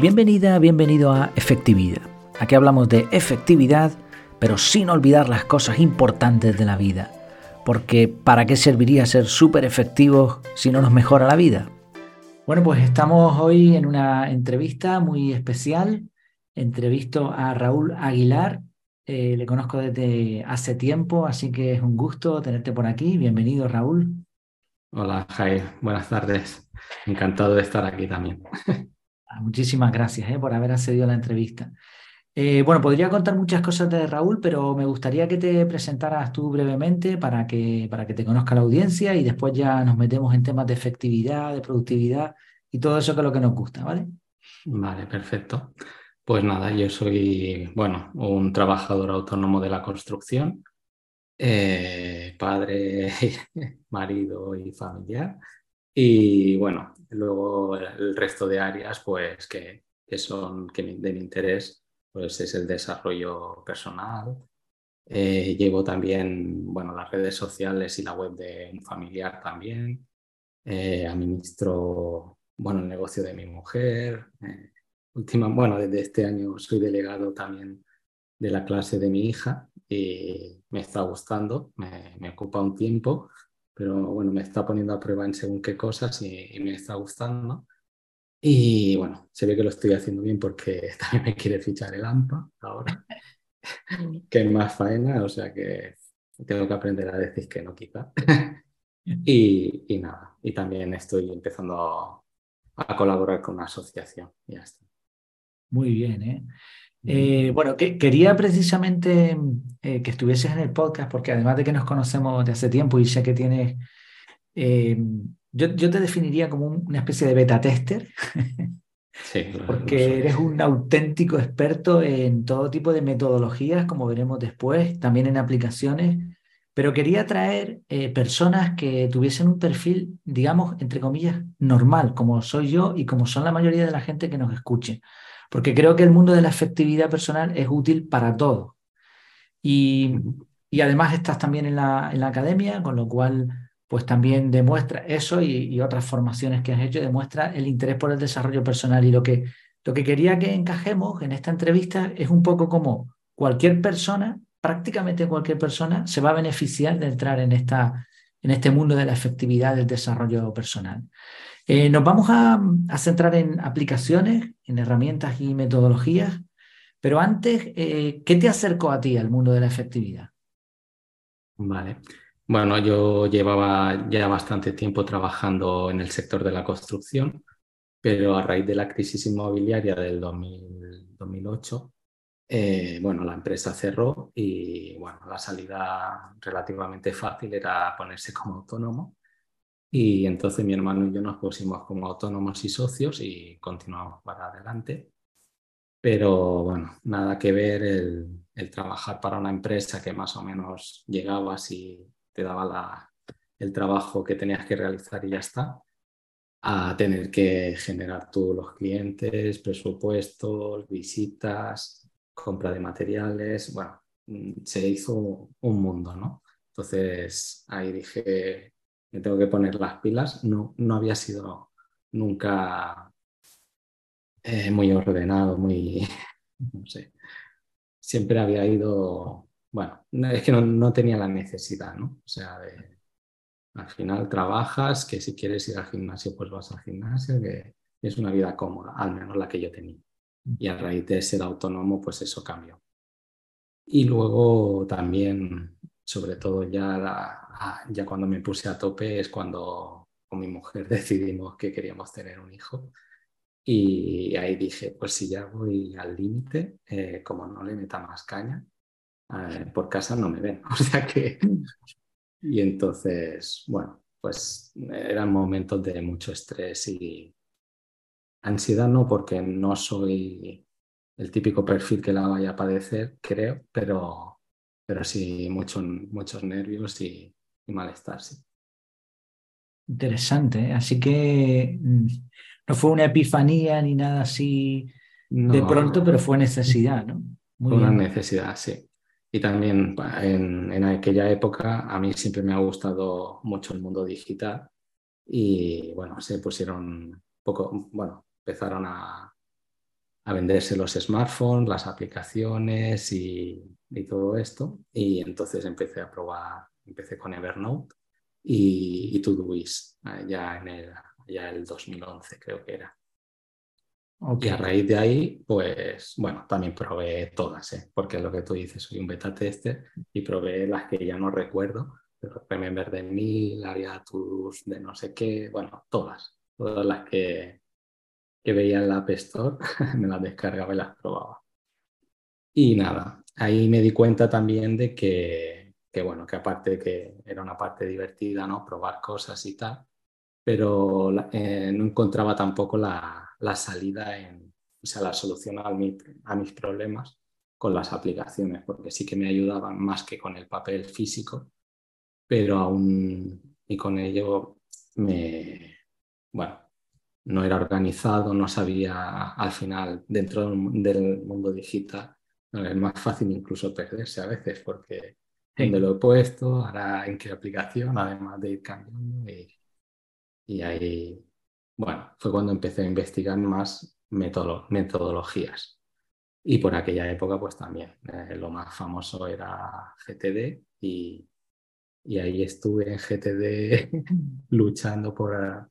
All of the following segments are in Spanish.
Bienvenida, bienvenido a Efectividad. Aquí hablamos de efectividad, pero sin olvidar las cosas importantes de la vida. Porque ¿para qué serviría ser súper efectivos si no nos mejora la vida? Bueno, pues estamos hoy en una entrevista muy especial. Entrevisto a Raúl Aguilar. Eh, le conozco desde hace tiempo, así que es un gusto tenerte por aquí. Bienvenido, Raúl. Hola, Jai. Buenas tardes. Encantado de estar aquí también. Ah, muchísimas gracias eh, por haber accedido a la entrevista. Eh, bueno, podría contar muchas cosas de Raúl, pero me gustaría que te presentaras tú brevemente para que, para que te conozca la audiencia y después ya nos metemos en temas de efectividad, de productividad y todo eso que es lo que nos gusta, ¿vale? Vale, perfecto. Pues nada, yo soy, bueno, un trabajador autónomo de la construcción, eh, padre, marido y familiar. Y bueno, luego el resto de áreas pues que, son que de mi interés pues es el desarrollo personal. Eh, llevo también bueno, las redes sociales y la web de un familiar también. Eh, administro bueno, el negocio de mi mujer. Eh, última, bueno, desde este año soy delegado también de la clase de mi hija y me está gustando, me, me ocupa un tiempo pero bueno, me está poniendo a prueba en según qué cosas y, me está gustando. Y bueno, se ve que lo estoy haciendo bien porque también me quiere fichar el AMPA ahora, que es más faena, o sea que tengo que aprender a decir que no quizá. y, y nada, y también estoy empezando a, colaborar con una asociación y ya está. Muy bien, ¿eh? Eh, bueno, que, quería precisamente eh, que estuvieses en el podcast, porque además de que nos conocemos de hace tiempo y sé que tienes, eh, yo, te definiría como una especie de beta tester, sí, porque eres un auténtico experto en todo tipo de metodologías, como veremos después, también en aplicaciones, pero quería traer personas que tuviesen un perfil, digamos, entre comillas, normal, como soy yo y como son la mayoría de la gente que nos escuche porque creo que el mundo de la efectividad personal es útil para todos. Y, además estás también en la, en la, academia, con lo cual pues también demuestra eso y, otras formaciones que has hecho, demuestra el interés por el desarrollo personal. Y lo que, lo que quería que encajemos en esta entrevista es un poco como cualquier persona, prácticamente cualquier persona, se va a beneficiar de entrar en, esta, en este mundo de la efectividad del desarrollo personal. Eh, nos vamos a, centrar en aplicaciones, en herramientas y metodologías, pero antes, eh, ¿qué te acercó a ti al mundo de la efectividad? Vale. Bueno, yo llevaba ya bastante tiempo trabajando en el sector de la construcción, pero a raíz de la crisis inmobiliaria del 2008, eh, bueno, la empresa cerró y bueno, la salida relativamente fácil era ponerse como autónomo y entonces mi hermano y yo nos pusimos como autónomos y socios y continuamos para adelante. Pero bueno, nada que ver el, trabajar para una empresa que más o menos llegabas y te daba la, el trabajo que tenías que realizar y ya está, a tener que generar tú los clientes, presupuestos, visitas, compra de materiales. Bueno, mm, se hizo un mundo, ¿no? Entonces ahí dije, me tengo que poner las pilas. No, no había sido nunca eh, muy ordenado, muy, no sé. Siempre había ido, bueno, es que no, tenía la necesidad, ¿no? O sea, al final trabajas, que si quieres ir al gimnasio, pues vas al gimnasio, que es una vida cómoda, al menos la que yo tenía. Y a raíz de ser autónomo, pues eso cambió. Y luego también, sobre todo ya la, Ah, ya cuando me puse a tope es cuando con mi mujer decidimos que queríamos tener un hijo. Y ahí dije, pues si ya voy al límite, eh, como no le meta más caña, eh, por casa no me ven. O sea que... Y entonces, bueno, pues eran momentos de mucho estrés y ansiedad no, porque no soy el típico perfil que la vaya a padecer, creo, pero, pero sí mucho, muchos nervios y, y malestar, sí. Interesante, ¿eh? así que mm, no fue una epifanía ni nada así de pronto, pero fue necesidad, ¿no? Muy una necesidad, sí. Y también en, en, aquella época a mí siempre me ha gustado mucho el mundo digital y bueno, se pusieron poco, bueno, empezaron a, a venderse los smartphones, las aplicaciones y, todo esto. Y entonces empecé a probar, empecé con Evernote y, y Todoist, eh, ya en el, ya el 2011 creo que era. Y a raíz de ahí, pues bueno, también probé todas, ¿eh? porque es lo que tú dices, soy un beta tester y probé las que ya no recuerdo, pero Remember de mil, Ariatus de no sé qué, bueno, todas, todas las que, que veía en la App Store, me las descargaba y las probaba. Y nada, ahí me di cuenta también de que, que, bueno, que aparte que era una parte divertida, ¿no? Probar cosas y tal, pero eh, no encontraba tampoco la, la salida, en, o sea, la solución a, a mis problemas con las aplicaciones, porque sí que me ayudaban más que con el papel físico, pero aún y con ello me, bueno, no era organizado, no sabía al final dentro del mundo digital, es más fácil incluso perderse a veces porque dónde lo he puesto, ahora en qué aplicación, además de ir cambiando y, y ahí bueno, fue cuando empecé a investigar más metodologías. Y por aquella época, pues también, eh, lo más famoso era GTD y, ahí estuve en GTD luchando por,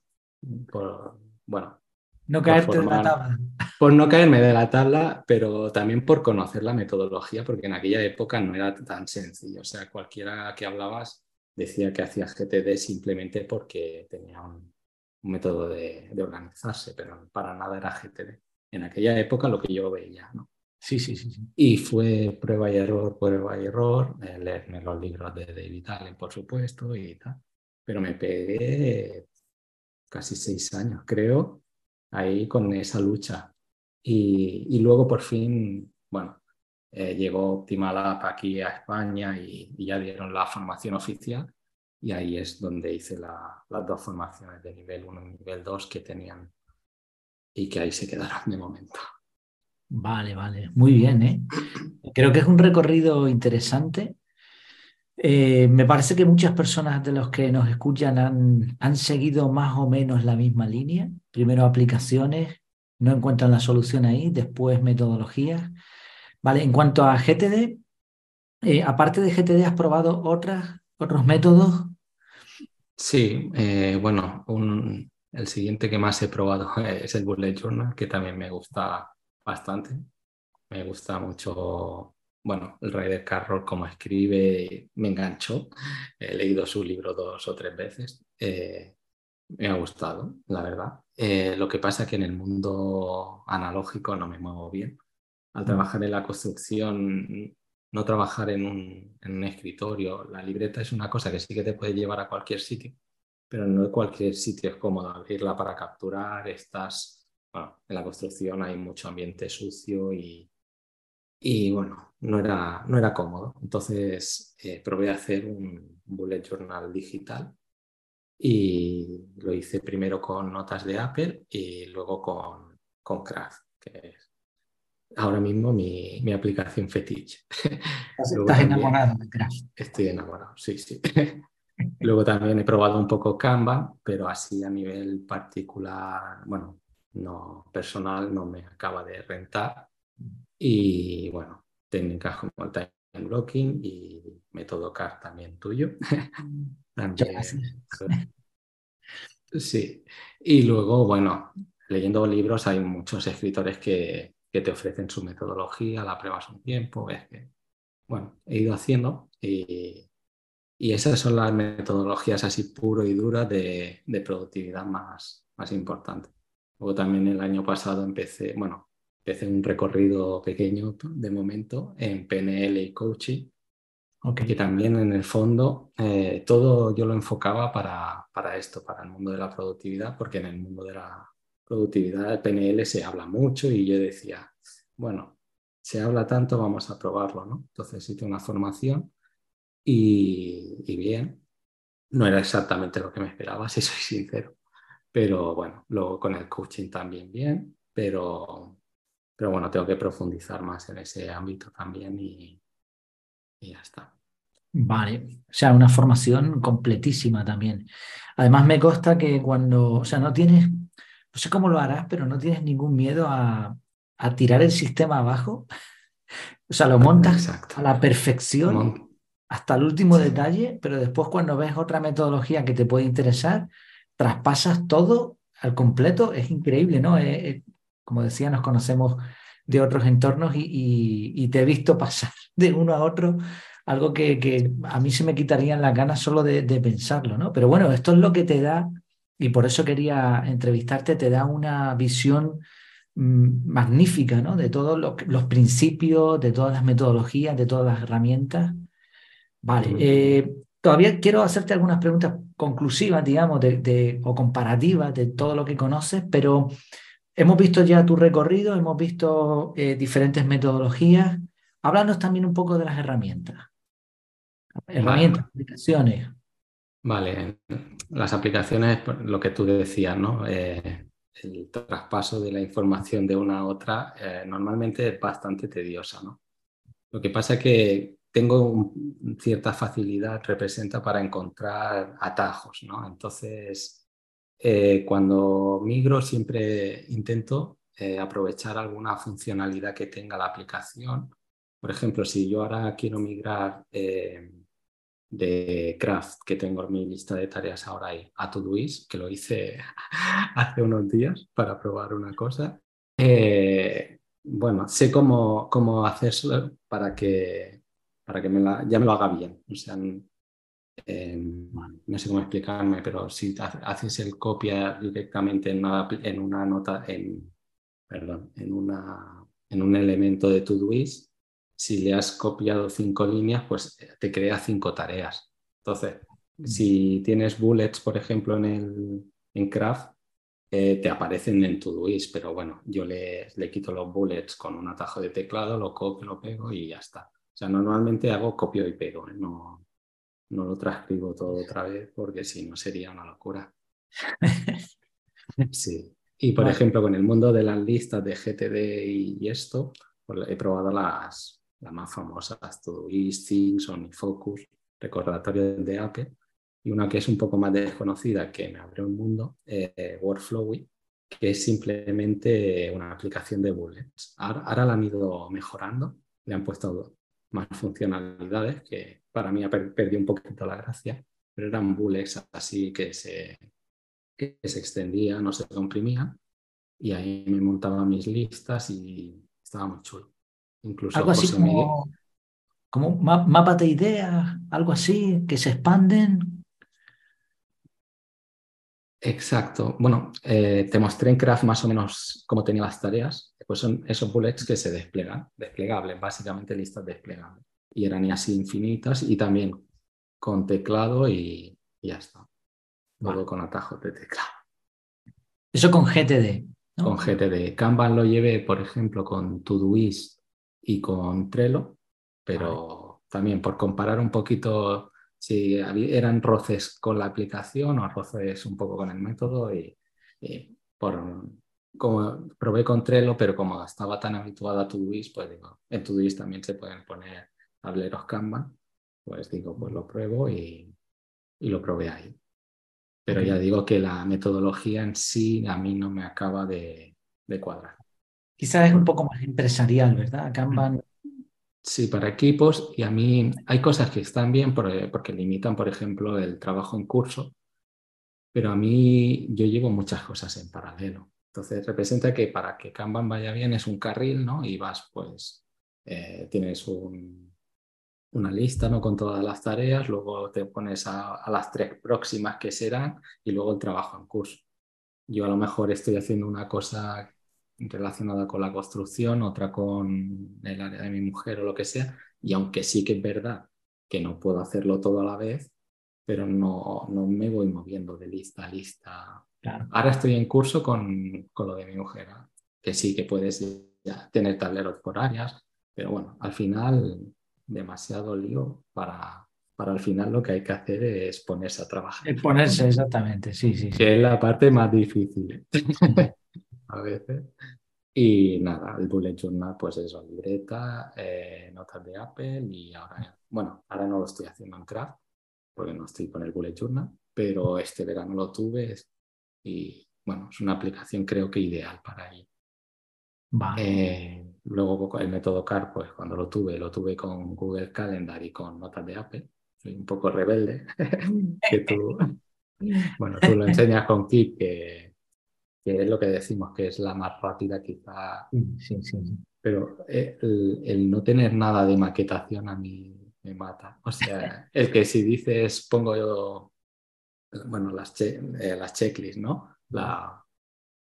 bueno, no caerte de la tabla. Por no caerme de la tabla, pero también por conocer la metodología, porque en aquella época no era tan sencillo. O sea, cualquiera que hablabas decía que hacía GTD simplemente porque tenía un, método de, organizarse, pero para nada era GTD. En aquella época lo que yo veía, ¿no? Sí, sí, sí, Y fue prueba y error, prueba y error, eh, leerme los libros de David Allen, por supuesto, y tal. Pero me pegué casi seis años, creo, ahí con esa lucha. Y, luego por fin, bueno, eh, llegó Optimal App aquí a España y, ya dieron la formación oficial y ahí es donde hice las dos formaciones de nivel 1 y nivel 2 que tenían y que ahí se quedaron de momento. Vale, vale, muy bien. ¿eh? Creo que es un recorrido interesante. Eh, me parece que muchas personas de los que nos escuchan han, seguido más o menos la misma línea. Primero aplicaciones, no encuentran la solución ahí, después metodologías. Vale, en cuanto a GTD, eh, aparte de GTD, ¿has probado otros métodos? Sí, eh, bueno, el siguiente que más he probado es el Bullet Journal, que también me gusta bastante. Me gusta mucho, bueno, el Ryder Carroll, como escribe, me enganchó. He leído su libro dos o tres veces. Eh, me ha gustado, la verdad. Eh, lo que pasa es que en el mundo analógico no me muevo bien. Al mm. trabajar en la construcción no trabajar en un, escritorio. La libreta es una cosa que sí que te puede llevar a cualquier sitio, pero no en cualquier sitio es cómodo abrirla para capturar. Estás, bueno, en la construcción hay mucho ambiente sucio y, y bueno, no era, no era cómodo. Entonces eh, probé a hacer un bullet journal digital y lo hice primero con notas de Apple y luego con, con Craft, que es ahora mismo mi, mi aplicación fetiche. ¿Estás enamorado de Estoy enamorado, sí, sí. Luego también he probado un poco Canva, pero así a nivel particular, bueno, no personal, no me acaba de rentar. Y bueno, técnicas como el time blocking y método CAR también tuyo. también. Sí. Y luego, bueno, leyendo libros hay muchos escritores que, que te ofrecen su metodología, la pruebas un tiempo, ves que, bueno, he ido haciendo y, y esas son las metodologías así puro y duras de, de, productividad más, más importantes. Luego también el año pasado empecé, bueno, empecé un recorrido pequeño de momento en PNL y coaching, que también en el fondo eh, todo yo lo enfocaba para, para esto, para el mundo de la productividad, porque en el mundo de la productividad del PNL se habla mucho y yo decía, bueno, se habla tanto, vamos a probarlo, ¿no? Entonces hice una formación y, bien, no era exactamente lo que me esperaba, si soy sincero, pero bueno, luego con el coaching también bien, pero, pero bueno, tengo que profundizar más en ese ámbito también y, y ya está. Vale, o sea, una formación completísima también. Además me consta que cuando, o sea, no tienes no sé cómo lo harás, pero no tienes ningún miedo a, a tirar el sistema abajo. O sea, lo montas a la perfección, hasta el último detalle, pero después cuando ves otra metodología que te puede interesar, traspasas todo al completo. Es increíble, ¿no? Como decía, nos conocemos de otros entornos y, te he visto pasar de uno a otro, algo que, a mí se me quitarían las ganas solo de, de pensarlo, ¿no? Pero bueno, esto es lo que te da, y por eso quería entrevistarte, te da una visión Mm, magnífica, ¿no? De todos los, principios, de todas las metodologías, de todas las herramientas. Vale, eh, todavía quiero hacerte algunas preguntas conclusivas, digamos, de, o comparativas de todo lo que conoces, pero hemos visto ya tu recorrido, hemos visto eh, diferentes metodologías. Háblanos también un poco de las herramientas. Herramientas, aplicaciones. Vale, las aplicaciones, lo que tú decías, ¿no? Eh, el traspaso de la información de una a otra eh, normalmente es bastante tediosa. ¿no? Lo que pasa es que tengo cierta facilidad, representa para encontrar atajos. ¿no? Entonces, eh, cuando migro siempre intento eh, aprovechar alguna funcionalidad que tenga la aplicación. Por ejemplo, si yo ahora quiero migrar de Craft que tengo en mi lista de tareas ahora ahí a Todoist, que lo hice hace unos días para probar una cosa. Eh, bueno, sé cómo, cómo hacerlo para que, para que me la, ya me lo haga bien. O sea, no sé cómo explicarme, pero si haces el copia directamente en una, en una nota, en, perdón, en, una, en un elemento de Todoist, si le has copiado cinco líneas, pues eh, te crea cinco tareas. Entonces, mm. si tienes bullets, por ejemplo, en, el, en Craft, eh, te aparecen en Todoist, pero bueno, yo le, le, quito los bullets con un atajo de teclado, lo copio, lo pego y ya está. O sea, normalmente hago copio y pego, ¿eh? no, no lo transcribo todo otra vez porque si no sería una locura. Sí. Y por ejemplo, con el mundo de las listas de GTD y esto, pues he probado las, las más famosas, Todoist, Things, OmniFocus, recordatorios de Apple, y una que es un poco más desconocida, que me abrió un mundo, eh, Workflowy, que es simplemente una aplicación de bullets. Ahora, la han ido mejorando, le han puesto más funcionalidades, que para mí perdido un poquito la gracia, pero eran bullets así que se, que se extendían, no se comprimían, y ahí me montaba mis listas y estaba muy chulo. Incluso algo así como, como mapas de ideas, algo así, que se expanden. Exacto. Bueno, eh, te mostré en Craft más o menos cómo tenía las tareas. Pues son esos bullets que se desplegan, desplegables, básicamente listas desplegables. Y eran así infinitas y también con teclado y, ya está. Todo con atajos de teclado. Eso con GTD. Con GTD. Kanban lo llevé, por ejemplo, con Todoist y con Trello, pero también por comparar un poquito si eran roces con la aplicación o roces un poco con el método y, por como probé con Trello, pero como estaba tan habituada a Todoist, pues digo, en Todoist también se pueden poner tableros Kanban, pues digo, pues lo pruebo y, y lo probé ahí. Pero ya digo que la metodología en sí a mí no me acaba de, de cuadrar. Quizás es un poco más empresarial, ¿verdad? Kanban. Sí, para equipos y a mí hay cosas que están bien porque, limitan, por ejemplo, el trabajo en curso, pero a mí yo llevo muchas cosas en paralelo. Entonces representa que para que Kanban vaya bien es un carril, ¿no? Y vas, pues, eh, tienes una lista, ¿no? Con todas las tareas, luego te pones a, a las tres próximas que serán y luego el trabajo en curso. Yo a lo mejor estoy haciendo una cosa relacionada con la construcción, otra con el área de mi mujer o lo que sea. Y aunque sí que es verdad que no puedo hacerlo todo a la vez, pero no, no me voy moviendo de lista a lista. Ahora estoy en curso con, con, lo de mi mujer, que sí que puedes tener tableros por áreas, pero bueno, al final demasiado lío para, para al final lo que hay que hacer es ponerse a trabajar. ponerse, exactamente, sí, sí. Que es la parte más difícil. a veces. Y nada, el bullet journal, pues eso, libreta, eh, notas de Apple y ahora, bueno, ahora no lo estoy haciendo en Craft porque no estoy con el bullet journal, pero este verano lo tuve y bueno, es una aplicación creo que ideal para ello. Eh, luego el método CAR, pues cuando lo tuve, lo tuve con Google Calendar y con notas de Apple. Soy un poco rebelde, que tú, bueno, tú lo enseñas con Keep, que, que, es lo que decimos que es la más rápida quizá. Sí, sí, Pero eh, el, no tener nada de maquetación a mí me mata. O sea, el que si dices, pongo yo, bueno, las, eh, las checklists, ¿no? La,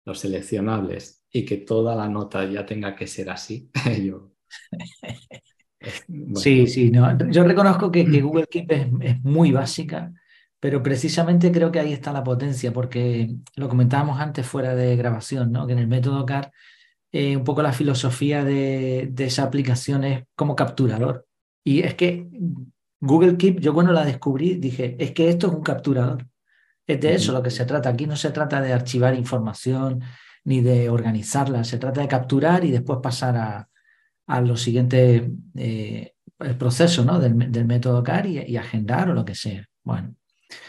los seleccionables y que toda la nota ya tenga que ser así, yo... Sí, sí, no. yo reconozco que, Google Keep es, muy básica, pero precisamente creo que ahí está la potencia, porque lo comentábamos antes fuera de grabación, ¿no? que en el método CAR eh, un poco la filosofía de, de, esa aplicación es como capturador. Y es que Google Keep, yo cuando la descubrí, dije, es que esto es un capturador. Es de eso lo que se trata. Aquí no se trata de archivar información ni de organizarla, se trata de capturar y después pasar a, a los siguientes eh, procesos ¿no? del, método CAR y, agendar o lo que sea. Bueno,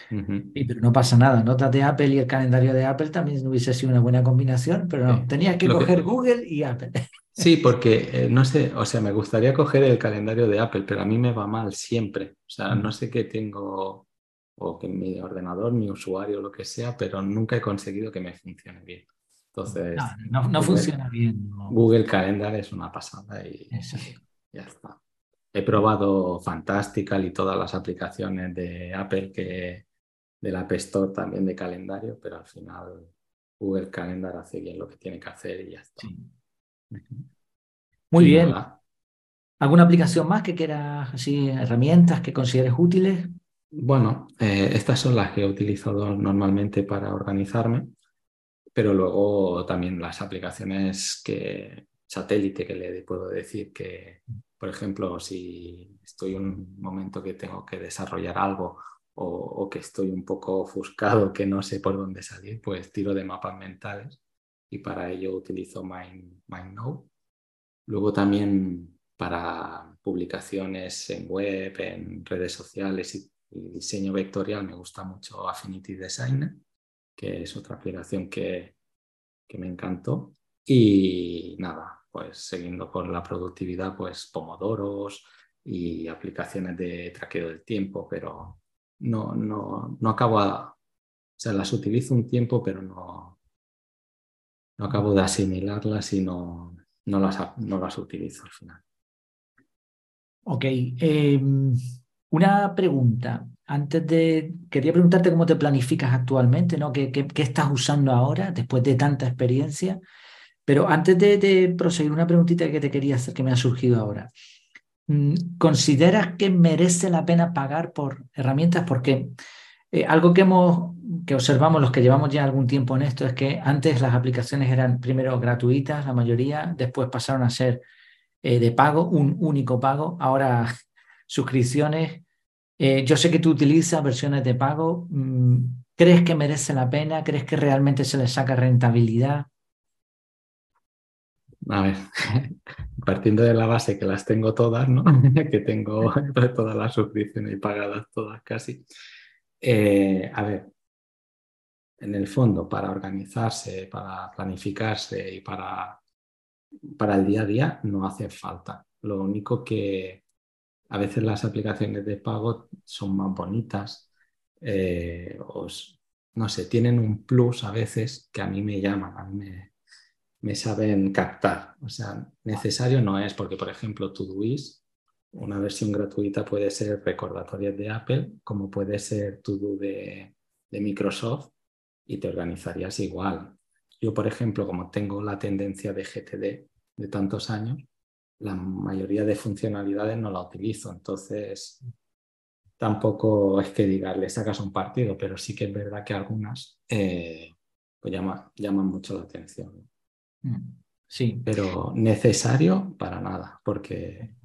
pero no pasa nada. Notas de Apple y el calendario de Apple también hubiese sido una buena combinación, pero no, tenías que coger Google y Apple. Sí, porque eh, no sé, o sea, me gustaría coger el calendario de Apple, pero a mí me va mal siempre. O sea, no sé qué tengo o que mi ordenador, mi usuario, lo que sea, pero nunca he conseguido que me funcione bien. Entonces, no, funciona bien. Google Calendar es una pasada y ya está. He probado Fantastical y todas las aplicaciones de Apple que del App Store también de calendario, pero al final Google Calendar hace bien lo que tiene que hacer y ya está. Muy bien. ¿Alguna aplicación más que quieras, así, herramientas que consideres útiles? Bueno, eh, estas son las que he utilizado normalmente para organizarme, pero luego también las aplicaciones que satélite que le puedo decir que, por ejemplo, si estoy en un momento que tengo que desarrollar algo o, que estoy un poco ofuscado, que no sé por dónde salir, pues tiro de mapas mentales y para ello utilizo Mind, MindNote. Luego también para publicaciones en web, en redes sociales y y diseño vectorial me gusta mucho Affinity Designer, que es otra aplicación que, que me encantó. Y nada, pues siguiendo con la productividad, pues pomodoros y aplicaciones de traqueo del tiempo, pero no, no, no acabo a, o sea, las utilizo un tiempo, pero no, no acabo de asimilarlas y no, las, no las utilizo al final. Ok. Em, una pregunta. Antes de. Quería preguntarte cómo te planificas actualmente, ¿no? ¿Qué, qué, estás usando ahora después de tanta experiencia? Pero antes de, proseguir, una preguntita que te quería hacer que me ha surgido ahora. Mm, ¿Consideras que merece la pena pagar por herramientas? Porque eh, algo que hemos que observamos los que llevamos ya algún tiempo en esto es que antes las aplicaciones eran primero gratuitas, la mayoría, después pasaron a ser eh, de pago, un único pago. Ahora suscripciones. Eh, yo sé que tú utilizas versiones de pago. Mm, ¿Crees que merece la pena? ¿Crees que realmente se le saca rentabilidad? A ver, partiendo de la base que las tengo todas, ¿no? que tengo todas las suscripciones pagadas todas casi. Eh, a ver, en el fondo, para organizarse, para planificarse y para, para el día a día, no hace falta. Lo único que, a veces las aplicaciones de pago son más bonitas, eh, no sé, tienen un plus a veces que a mí me llaman, a mí me, saben captar. O sea, necesario no es, porque por ejemplo Todoist, una versión gratuita puede ser recordatorios de Apple, como puede ser Todo de, de Microsoft, y te organizarías igual. Yo, por ejemplo, como tengo la tendencia de GTD de tantos años, la mayoría de funcionalidades no la utilizo, entonces tampoco es que diga, le sacas un partido, pero sí que es verdad que algunas eh, pues llaman mucho la atención. Mm, sí. Pero necesario para nada, porque,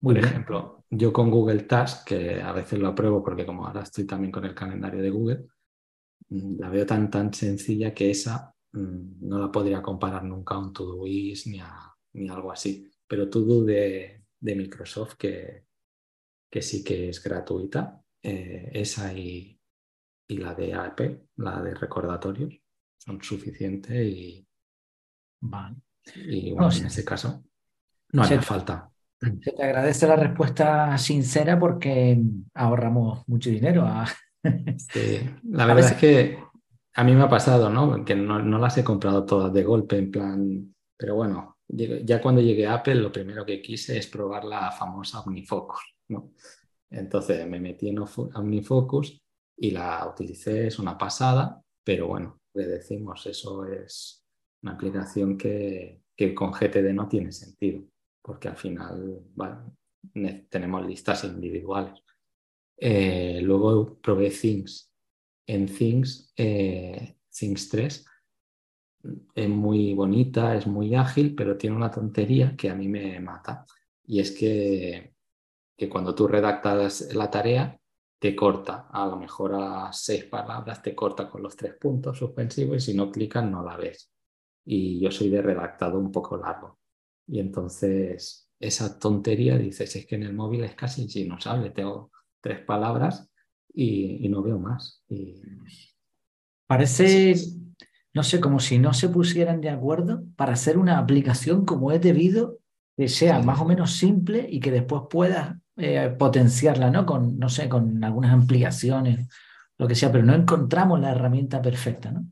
por ejemplo, yo con Google Task, que a veces lo apruebo porque como ahora estoy también con el calendario de Google, mm, la veo tan, tan sencilla que esa mm, no la podría comparar nunca a un Todoist ni a ni algo así. Pero todo de, de Microsoft, que, que, sí que es gratuita, eh, esa y, y, la de Apple, la de recordatorios, son suficientes y, Vale. Y bueno, en ese caso no hace falta. Se te agradece la respuesta sincera porque ahorramos mucho dinero. la verdad es que a mí me ha pasado, ¿no? Que no, no, las he comprado todas de golpe, en plan, pero bueno, ya cuando llegué a Apple, lo primero que quise es probar la famosa OmniFocus, ¿no? Entonces me metí en OmniFocus y la utilicé, es una pasada, pero bueno, le decimos, eso es una aplicación que, que con GTD no tiene sentido porque al final tenemos listas individuales. Eh, luego probé Things. En Things, eh, Things 3 es muy bonita, es muy ágil, pero tiene una tontería que a mí me mata. Y es que, que cuando tú redactas la tarea, te corta, a lo mejor a seis palabras, te corta con los tres puntos suspensivos y si no clicas no la ves. Y yo soy de redactado un poco largo. Y entonces esa tontería dices, es que en el móvil es casi inusable, tengo tres palabras y, no veo más. Y... Parece, no sé, como si no se pusieran de acuerdo para hacer una aplicación como es debido, que sea más o menos simple y que después puedas eh, potenciarla, ¿no? Con, no sé, con algunas ampliaciones, lo que sea, pero no encontramos la herramienta perfecta, ¿no?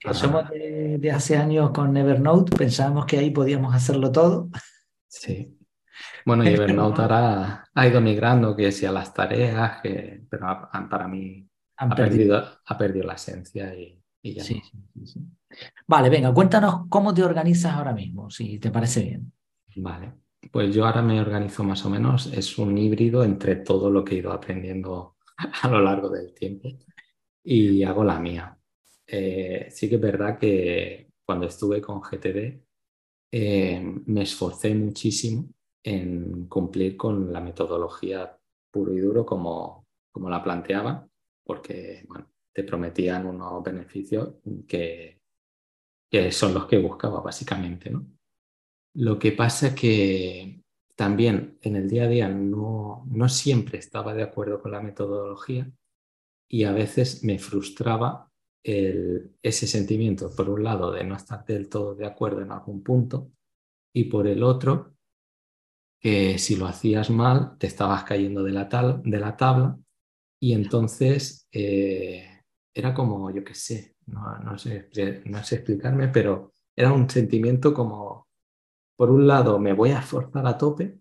que somos de, hace años con Evernote, pensábamos que ahí podíamos hacerlo todo. Sí. Bueno, y Evernote ahora ha ido migrando, que si a las tareas, que, pero para mí ha perdido, ha perdido la esencia y, ya sí, Vale, venga, cuéntanos cómo te organizas ahora mismo, si te parece bien. Vale, pues yo ahora me organizo más o menos, es un híbrido entre todo lo que he ido aprendiendo a lo largo del tiempo y hago la mía. Eh, sí que es verdad que cuando estuve con GTD eh, me esforcé muchísimo en cumplir con la metodología puro y duro como, como la planteaba, porque te prometían unos beneficios que, que son los que buscaba básicamente. ¿no? Lo que pasa que también en el día a día no, no siempre estaba de acuerdo con la metodología y a veces me frustraba ese sentimiento, por un lado, de no estar del todo de acuerdo en algún punto, y por el otro, que si lo hacías mal, te estabas cayendo de la, de la tabla, y entonces eh, era como, yo qué sé, no, sé, no sé explicarme, pero era un sentimiento como, por un lado, me voy a forzar a tope,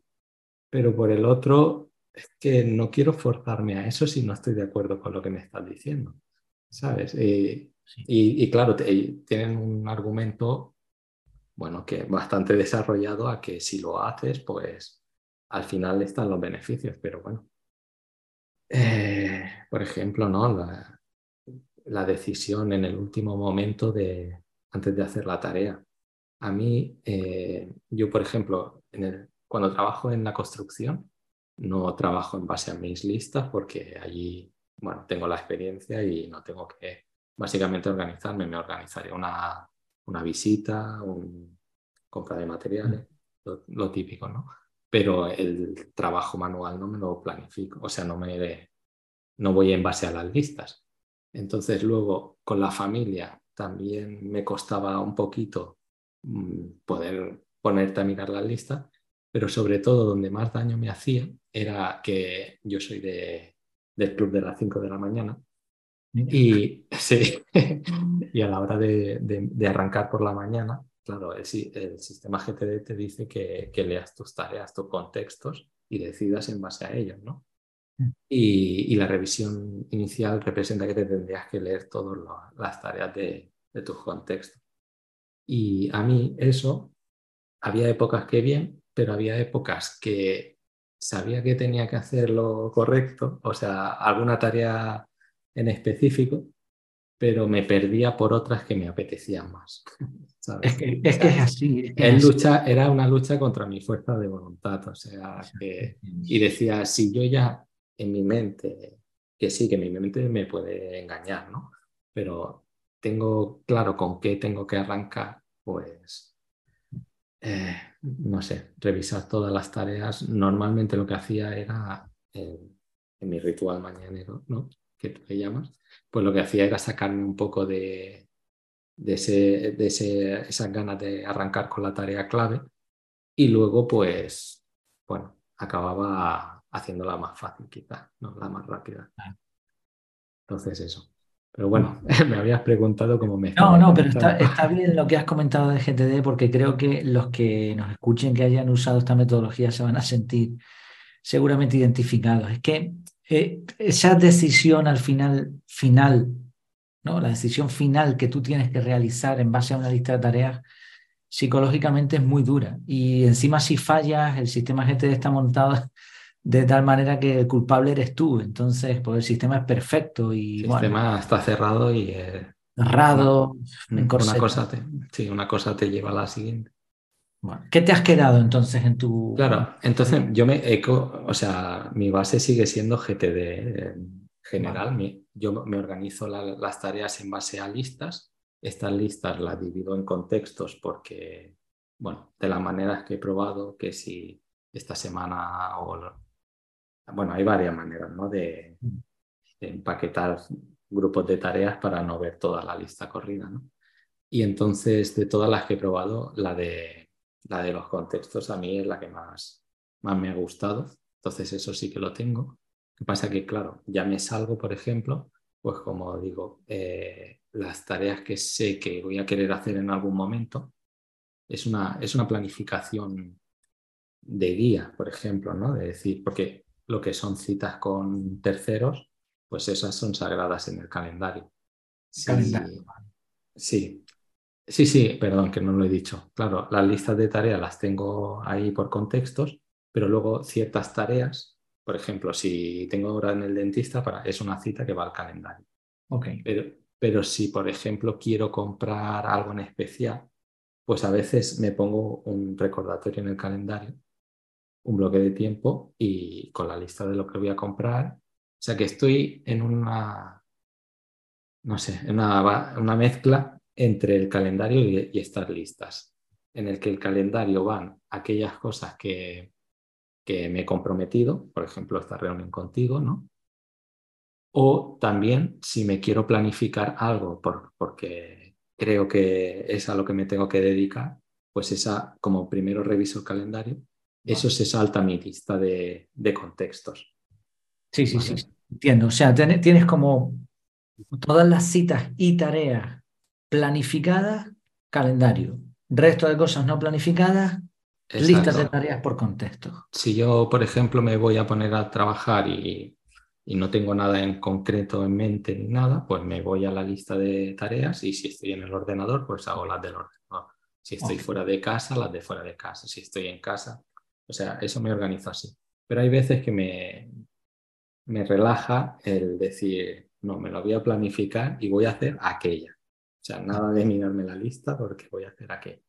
pero por el otro, es que no quiero forzarme a eso si no estoy de acuerdo con lo que me estás diciendo. ¿sabes? Y, y, claro, tienen un argumento, bueno, que bastante desarrollado a que si lo haces, pues al final están los beneficios, pero bueno. Eh, por ejemplo, ¿no? La, la, decisión en el último momento de, antes de hacer la tarea. A mí, eh, yo, por ejemplo, cuando trabajo en la construcción, no trabajo en base a mis listas porque allí bueno, tengo la experiencia y no tengo que básicamente organizarme, me organizaré una, una visita, un compra de materiales, lo, típico, ¿no? Pero el trabajo manual no me lo planifico, o sea, no, me, no voy en base a las listas. Entonces luego con la familia también me costaba un poquito poder ponerte a mirar las listas, pero sobre todo donde más daño me hacía era que yo soy de, del club de las 5 de la mañana. Y, sí, y a la hora de, arrancar por la mañana, claro, el, el sistema GTD te dice que, leas tus tareas, tus contextos y decidas en base a ellos, ¿no? Mm. Y, la revisión inicial representa que te tendrías que leer todas las tareas de, de tus contextos. Y a mí eso, había épocas que bien, pero había épocas que sabía que tenía que hacer lo correcto, o sea, alguna tarea en específico, pero me perdía por otras que me apetecían más. Es, que, es, así. lucha, era una lucha contra mi fuerza de voluntad, o sea, y decía, si yo ya en mi mente, que sí, que mi mente me puede engañar, ¿no? Pero tengo claro con qué tengo que arrancar, pues eh, no sé, revisar todas las tareas. Normalmente lo que hacía era, en, mi ritual mañanero, ¿no? Que tú le llamas, pues lo que hacía era sacarme un poco de, de, ese, de ese, esas ganas de arrancar con la tarea clave y luego pues, bueno, acababa haciéndola más fácil quizás, ¿no? la más rápida. Entonces eso. Pero bueno, me habías preguntado cómo me... No, no, pero está, está, bien lo que has comentado de GTD porque creo que los que nos escuchen que hayan usado esta metodología se van a sentir seguramente identificados. Es que eh, esa decisión al final, final, ¿no? la decisión final que tú tienes que realizar en base a una lista de tareas, psicológicamente es muy dura. Y encima si fallas, el sistema GTD está montado de tal manera que el culpable eres tú. Entonces, pues el sistema es perfecto. Y, el sistema está cerrado y... cerrado. Una, una, cosa te, sí, una cosa te lleva a la siguiente. Bueno, ¿Qué te has quedado entonces en tu... Claro, entonces yo me eco, o sea, mi base sigue siendo GTD general. yo me organizo las tareas en base a listas. Estas listas las divido en contextos porque, bueno, de las maneras que he probado, que si esta semana o... Bueno, hay varias maneras, ¿no? De, empaquetar grupos de tareas para no ver toda la lista corrida, ¿no? Y entonces, de todas las que he probado, la de la de los contextos a mí es la que más, más me ha gustado. Entonces eso sí que lo tengo. Lo que pasa que, claro, ya me salgo, por ejemplo, pues como digo, eh, las tareas que sé que voy a querer hacer en algún momento, es una, es una planificación de guía, por ejemplo, ¿no? De decir, porque lo que son citas con terceros, pues esas son sagradas en el calendario. calendario. Sí, Sí, sí, perdón, que no lo he dicho. Claro, las listas de tareas las tengo ahí por contextos, pero luego ciertas tareas, por ejemplo, si tengo hora en el dentista, para, es una cita que va al calendario. Okay. Pero, pero si, por ejemplo, quiero comprar algo en especial, pues a veces me pongo un recordatorio en el calendario, un bloque de tiempo y con la lista de lo que voy a comprar. O sea que estoy en una, no sé, una, mezcla entre el calendario y, estas listas, en el que el calendario van aquellas cosas que, que me he comprometido, por ejemplo, esta reunión contigo, ¿no? O también si me quiero planificar algo por, porque creo que es a lo que me tengo que dedicar, pues esa, como primero reviso el calendario, eso se salta a mi lista de, de contextos. Sí, sí, sí, entiendo. O sea, tienes como todas las citas y tareas planificadas, calendario. Resto de cosas no planificadas, listas de tareas por contexto. Si yo, por ejemplo, me voy a poner a trabajar y, no tengo nada en concreto en mente ni nada, pues me voy a la lista de tareas y si estoy en el ordenador, pues hago las del ordenador. Si estoy fuera de casa, las de fuera de casa. Si estoy en casa, o sea, eso me organizo así. Pero hay veces que me, me relaja el decir, no, me lo voy a planificar y voy a hacer aquella. O sea, nada de mirarme la lista porque voy a hacer aquello.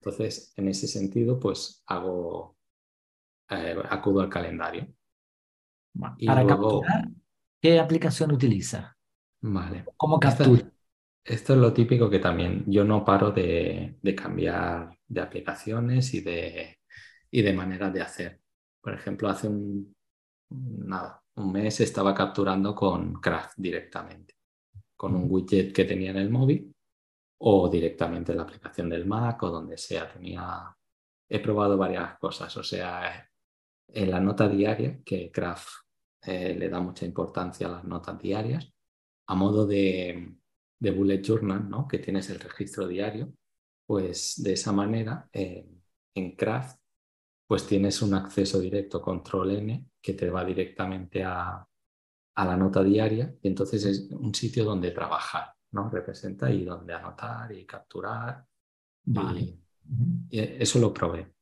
Entonces, en ese sentido, pues hago, eh, acudo al calendario. Para capturar, ¿qué aplicación utiliza? Vale. ¿Cómo captura? Esto, es lo típico que también yo no paro de, cambiar de aplicaciones y de, y de maneras de hacer. Por ejemplo, hace un, nada, un mes estaba capturando con Craft directamente con un widget que tenía en el móvil o directamente en la aplicación del Mac o donde sea. Tenía, he probado varias cosas, o sea, en la nota diaria, que Craft eh, le da mucha importancia a las notas diarias, a modo de, bullet journal, ¿no? que tienes el registro diario, pues de esa manera eh, en Craft pues tienes un acceso directo control N que te va directamente a, a la nota diaria y entonces es un sitio donde trabajar, ¿no? Representa y donde anotar y capturar. Vale. Y, eso lo probé.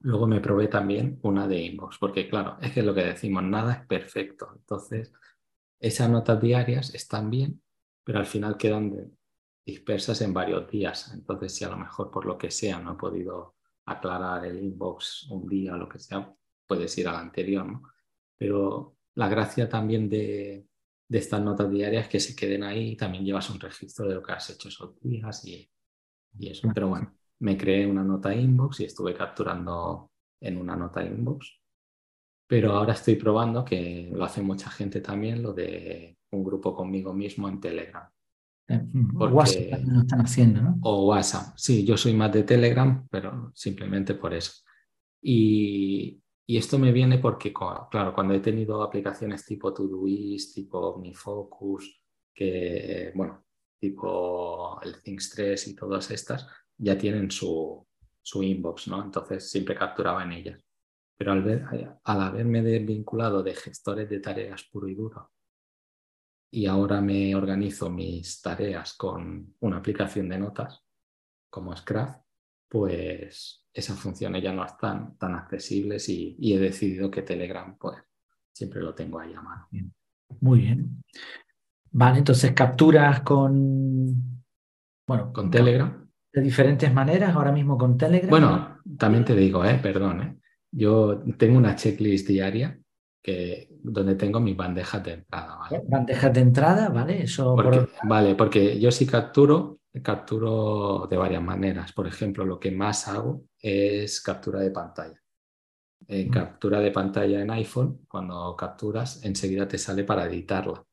Luego me probé también una de inbox, porque claro, es que lo que decimos, nada es perfecto. Entonces, esas notas diarias están bien, pero al final quedan dispersas en varios días. Entonces, si a lo mejor por lo que sea no he podido aclarar el inbox un día o lo que sea, puedes ir al anterior, ¿no? Pero la gracia también de, estas notas diarias que se queden ahí y también llevas un registro de lo que has hecho esos días y, eso. Pero bueno, me creé una nota inbox y estuve capturando en una nota inbox. Pero ahora estoy probando, que lo hace mucha gente también, lo de un grupo conmigo mismo en Telegram. WhatsApp lo están haciendo, ¿no? O WhatsApp. Sí, yo soy más de Telegram, pero simplemente por eso. Y, y esto me viene porque, claro, cuando he tenido aplicaciones tipo Todoist, tipo OmniFocus, que, bueno, tipo el Things 3 y todas estas, ya tienen su, su inbox, ¿no? Entonces siempre capturaba en ellas. Pero al, ver, al haberme desvinculado de gestores de tareas puro y duro y ahora me organizo mis tareas con una aplicación de notas como Scrap, pues esas funciones ya no están tan accesibles y, he decidido que Telegram pues siempre lo tengo ahí a mano. Muy bien. Vale, entonces capturas con, bueno, con Telegram. De diferentes maneras, ahora mismo con Telegram. Bueno, también te digo, eh, perdón, eh, yo tengo una checklist diaria que, donde tengo mis bandejas de entrada. ¿vale? Bandejas de entrada, ¿vale? Eso Vale, porque yo sí capturo, capturo de varias maneras. Por ejemplo, lo que más hago es captura de pantalla. En mm. captura de pantalla en iPhone, cuando capturas, enseguida te sale para editarla.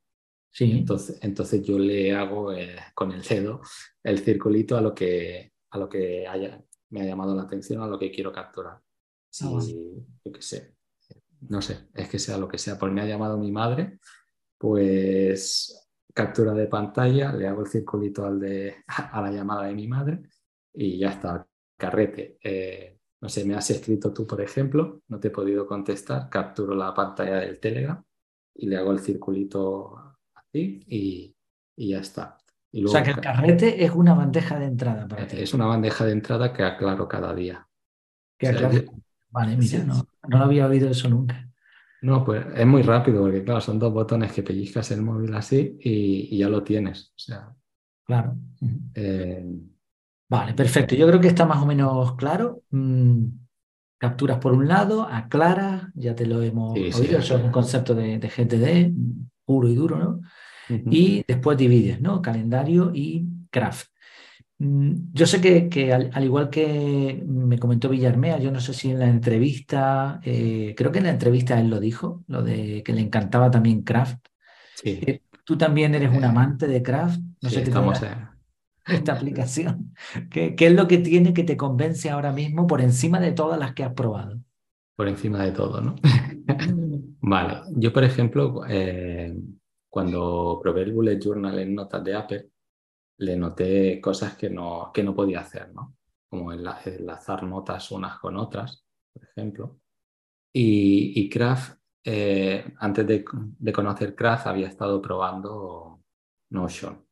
Entonces, entonces yo le hago eh, con el dedo el circulito a lo que, a lo que haya, me ha llamado la atención, a lo que quiero capturar. Si, ah, yo qué sé, no sé, es que sea lo que sea, pues me ha llamado mi madre, pues captura de pantalla, le hago el circulito al de, a la llamada de mi madre y ya está, carrete. Eh, no sé, me has escrito tú, por ejemplo, no te he podido contestar, capturo la pantalla del Telegram y le hago el circulito y, ya está. o sea que el carrete es una bandeja de entrada para ti. Es una bandeja de entrada que aclaro cada día. Vale, mira, no, lo había oído eso nunca. No, pues es muy rápido porque, claro, son dos botones que pellizcas el móvil así y, ya lo tienes. O sea, claro. Eh, vale, perfecto. Yo creo que está más o menos claro. Mm, capturas por un lado, aclaras, ya te lo hemos oído, eso es un concepto de, de GTD puro y duro, ¿no? Y después divides, ¿no? Calendario y craft. Mm, yo sé que, al, igual que me comentó Villarmea, yo no sé si en la entrevista, eh, creo que en la entrevista él lo dijo, lo de que le encantaba también craft. Sí. Eh, tú también eres un amante de craft. No sé estamos esta aplicación. ¿Qué, ¿Qué, es lo que tiene que te convence ahora mismo por encima de todas las que has probado? Por encima de todo, ¿no? vale, yo por ejemplo, eh, cuando probé el Bullet Journal en notas de Apple, le noté cosas que no, que no podía hacer, ¿no? Como enlazar notas unas con otras, por ejemplo. Y, y Craft, eh, antes de, de, conocer Craft, había estado probando Notion.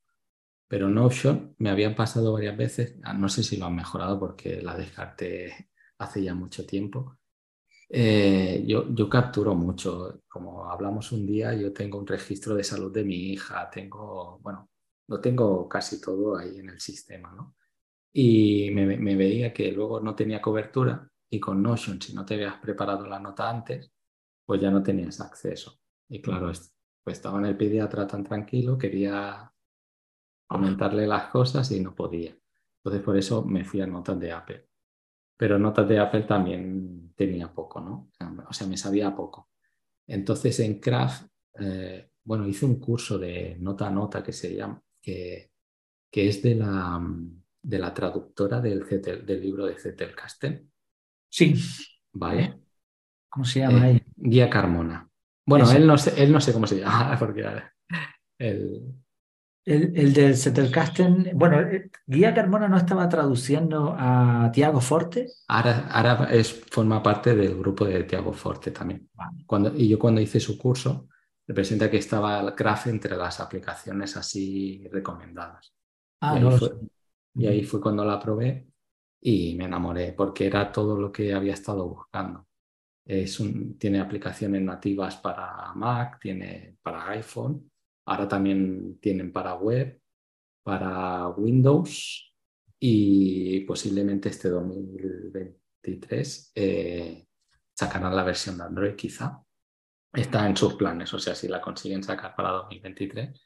Pero Notion me habían pasado varias veces, ah, no sé si lo han mejorado porque la descarté hace ya mucho tiempo, eh, yo, yo, capturo mucho. Como hablamos un día, yo tengo un registro de salud de mi hija, tengo, bueno, lo tengo casi todo ahí en el sistema, ¿no? Y me, me veía que luego no tenía cobertura y con Notion, si no te habías preparado la nota antes, pues ya no tenías acceso. Y claro, pues estaba en el pediatra tan tranquilo, quería comentarle las cosas y no podía. Entonces por eso me fui a notas de Apple pero notas de Apple también tenía poco, ¿no? O sea, me sabía poco. Entonces en Craft, eh, bueno, hice un curso de nota a nota que se llama, que, que es de la, de la traductora del, del libro de Zetel Castel. Sí. Vale. ¿Cómo se llama ahí? Guía Carmona. Bueno, él no, sé, él no sé cómo se llama, porque el, el, el del Zettelkasten, bueno, eh, Guía Carmona no estaba traduciendo a Tiago Forte. Ahora, ahora es, forma parte del grupo de Tiago Forte también. Cuando, y yo cuando hice su curso, representa que estaba el Craft entre las aplicaciones así recomendadas. Ah, y, ahí fue, y ahí fue cuando la probé y me enamoré porque era todo lo que había estado buscando. Es un, tiene aplicaciones nativas para Mac, tiene para iPhone Ahora también tienen para web, para Windows y posiblemente este 2023 eh, sacarán la versión de Android quizá. Está en sus planes, o sea, si la consiguen sacar para 2023.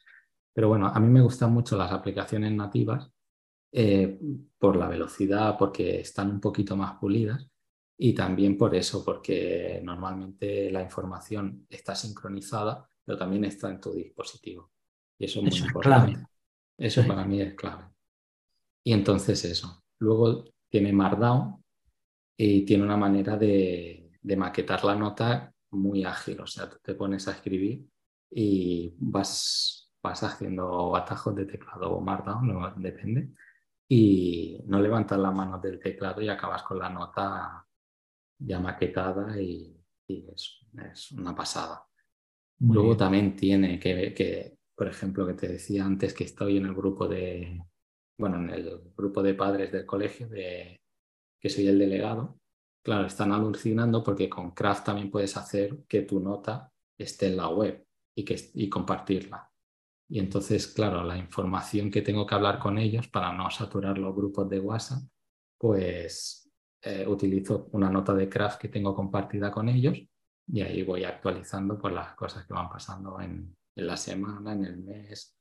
Pero bueno, a mí me gustan mucho las aplicaciones nativas eh, por la velocidad, porque están un poquito más pulidas y también por eso, porque normalmente la información está sincronizada pero también está en tu dispositivo. Y eso es muy importante. Eso para mí es clave. Y entonces eso. Luego tiene Markdown y tiene una manera de, de maquetar la nota muy ágil. O sea, tú te pones a escribir y vas, vas haciendo atajos de teclado o Markdown, no, depende, y no levantas las manos del teclado y acabas con la nota ya maquetada y, es, es, una pasada. Luego también tiene que, que, por ejemplo, que te decía antes que estoy en el grupo de, bueno, en el grupo de padres del colegio, de, que soy el delegado, claro, están alucinando porque con Craft también puedes hacer que tu nota esté en la web y, que, y compartirla. Y entonces, claro, la información que tengo que hablar con ellos para no saturar los grupos de WhatsApp, pues eh, utilizo una nota de craft que tengo compartida con ellos y ahí voy actualizando pues, las cosas que van pasando en, en la semana, en el mes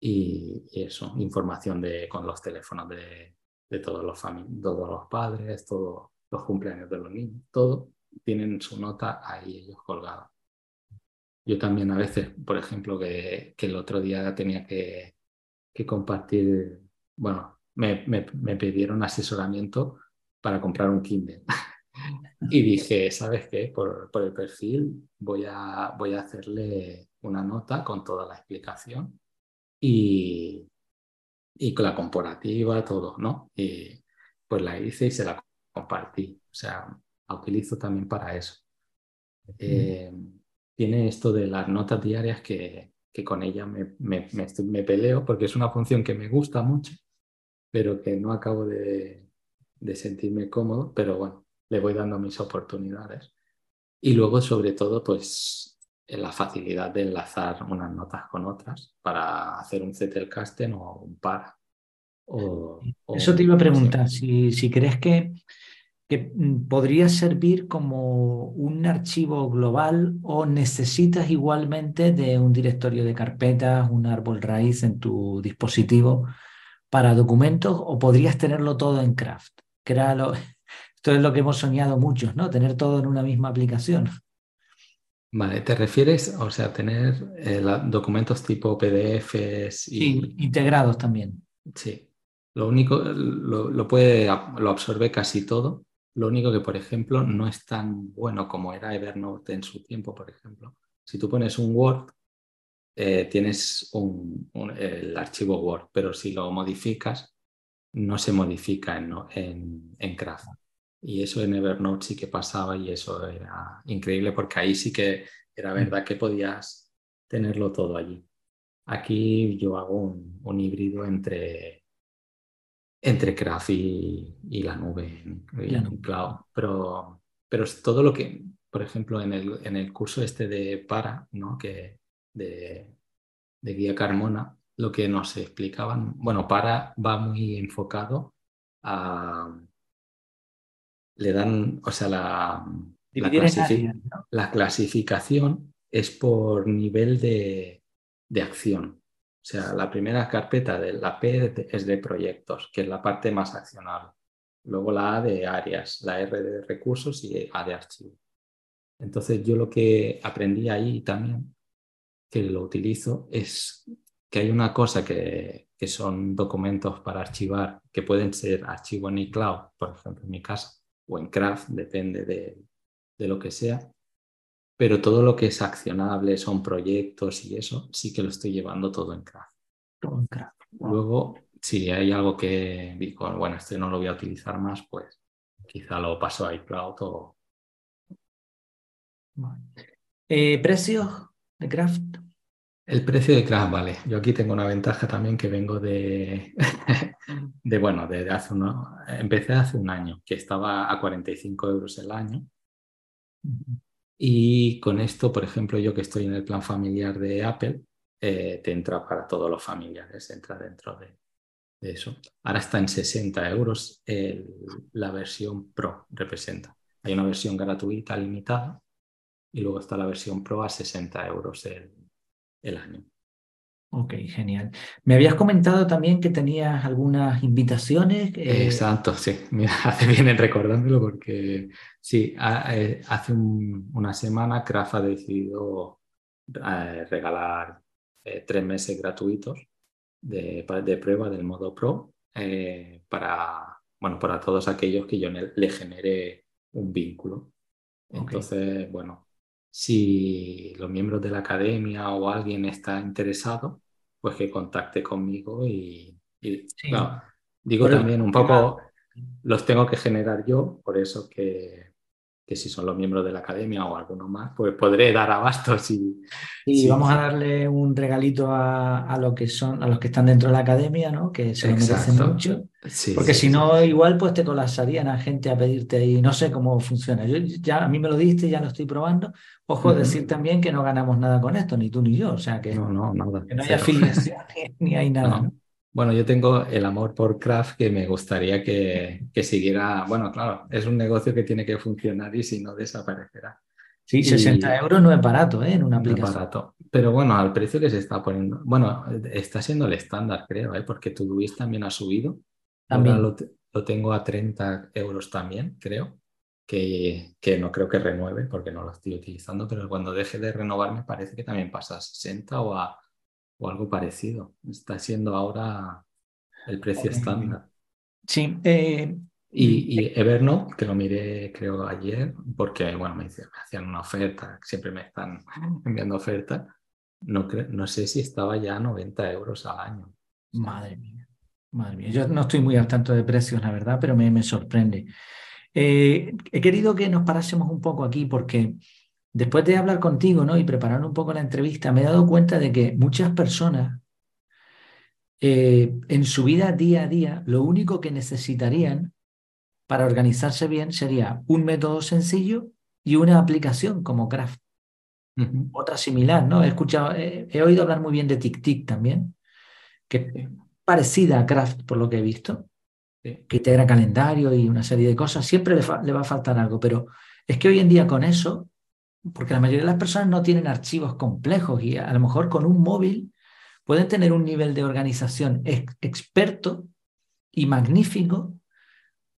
y, eso, información de, con los teléfonos de, de todos, los todos los padres, todos los cumpleaños de los niños, todo tienen su nota ahí ellos colgados. Yo también a veces, por ejemplo, que, que el otro día tenía que, que compartir, bueno, me, me, me, pidieron asesoramiento para comprar un Kindle. y dije, ¿sabes qué? Por, por, el perfil voy a, voy a hacerle una nota con toda la explicación y, y con la comparativa, todo, ¿no? Y pues la hice y se la compartí. O sea, la utilizo también para eso. Eh, tiene esto de las notas diarias que, que con ella me, me, me, peleo porque es una función que me gusta mucho, pero que no acabo de, de sentirme cómodo, pero bueno, le voy dando mis oportunidades. Y luego, sobre todo, pues la facilidad de enlazar unas notas con otras para hacer un Zettelkasten o un para. O, Eso te iba a preguntar, si, si crees que que mm, podría servir como un archivo global o necesitas igualmente de un directorio de carpetas, un árbol raíz en tu dispositivo para documentos o podrías tenerlo todo en Craft. Que lo, esto es lo que hemos soñado muchos, ¿no? Tener todo en una misma aplicación. Vale, ¿te refieres, o sea, tener eh, documentos tipo PDFs y... Sí, integrados también. Sí. Lo único, lo, lo, puede, lo absorbe casi todo, lo único que, por ejemplo, no es tan bueno como era Evernote en su tiempo, por ejemplo. Si tú pones un Word, eh, tienes un, el archivo Word, pero si lo modificas, no se modifica en, en, en Craft. Y eso en Evernote sí que pasaba y eso era increíble porque ahí sí que era mm. verdad que podías tenerlo todo allí. Aquí yo hago un, un híbrido entre entre Craft y, la nube en, cloud. Pero, pero es todo lo que, por ejemplo, en el, en el curso este de Para, ¿no? que de, de Guía Carmona, lo que nos explicaban, bueno, Para va muy enfocado a... Le dan, o sea, la, la, clasificación es por nivel de, de acción. O sea, la primera carpeta de la P es de proyectos, que es la parte más accionable. Luego la A de áreas, la R de recursos y A de archivo. Entonces yo lo que aprendí ahí también, que lo utilizo, es que hay una cosa que, que son documentos para archivar, que pueden ser archivo en iCloud, por ejemplo, en mi caso, o en Craft, depende de, de lo que sea, pero todo lo que es accionable, son proyectos y eso, sí que lo estoy llevando todo en Craft. Todo en Craft. Luego, si hay algo que digo, bueno, este no lo voy a utilizar más, pues quizá lo paso a iCloud o... Eh, ¿Precios de Craft? El precio de Craft, vale. Yo aquí tengo una ventaja también que vengo de, de bueno, de, hace uno, empecé hace un año, que estaba a 45 euros el año. Y con esto, por ejemplo, yo que estoy en el plan familiar de Apple, eh, te entra para todos los familiares, entra dentro de, eso. Ahora está en 60 euros la versión Pro, representa. Hay una versión gratuita limitada y luego está la versión Pro a 60 euros el año. Ok, genial. Me habías comentado también que tenías algunas invitaciones. Eh, Exacto, sí. Mira, hace bien en recordándolo porque sí, eh, hace una semana Craft ha decidido eh, regalar tres meses gratuitos de, de prueba del modo Pro eh, para, bueno, para todos aquellos que yo le genere un vínculo. Entonces, bueno, si los miembros de la academia o alguien está interesado, pues que contacte conmigo y, digo también un poco, los tengo que generar yo, por eso que que si son los miembros de la academia o alguno más, pues podré dar abasto si... Y vamos a darle un regalito a, lo que son, a los que están dentro de la academia, ¿no? Que se lo merecen mucho. Porque si no, igual pues te colapsarían a gente a pedirte y no sé cómo funciona. Yo ya a mí me lo diste, ya lo estoy probando. Ojo, decir también que no ganamos nada con esto, ni tú ni yo. O sea que no, no, nada. Que no hay afiliación ni hay nada. ¿no? Bueno, yo tengo el amor por craft que me gustaría que, siguiera. Bueno, claro, es un negocio que tiene que funcionar y si no desaparecerá. Sí, 60 euros no es barato, ¿eh? En una aplicación. No es barato. Pero bueno, al precio que se está poniendo. Bueno, está siendo el estándar, creo, ¿eh? Porque Todoist también ha subido. También. Ahora lo, tengo a 30 euros también, creo. Que, que, no creo que renueve porque no lo estoy utilizando, pero cuando deje de renovar me parece que también pasa a 60 o a o algo parecido. Está siendo ahora el precio estándar. Sí. Eh, y, Evernote, que lo miré creo ayer, porque bueno, me, hacían una oferta, siempre me están enviando ofertas. No, no sé si estaba ya a 90 euros al año. Madre mía, madre mía. Yo no estoy muy al tanto de precios, la verdad, pero me, me sorprende. Eh, he querido que nos parásemos un poco aquí porque después de hablar contigo ¿no? y preparar un poco la entrevista, me he dado cuenta de que muchas personas eh, en su vida día a día lo único que necesitarían para organizarse bien sería un método sencillo y una aplicación como Craft. Otra similar, ¿no? He escuchado, he, oído hablar muy bien de TicTic también, que es parecida a Craft por lo que he visto, que integra calendario y una serie de cosas. Siempre le, le va a faltar algo, pero es que hoy en día con eso porque la mayoría de las personas no tienen archivos complejos y a lo mejor con un móvil pueden tener un nivel de organización experto y magnífico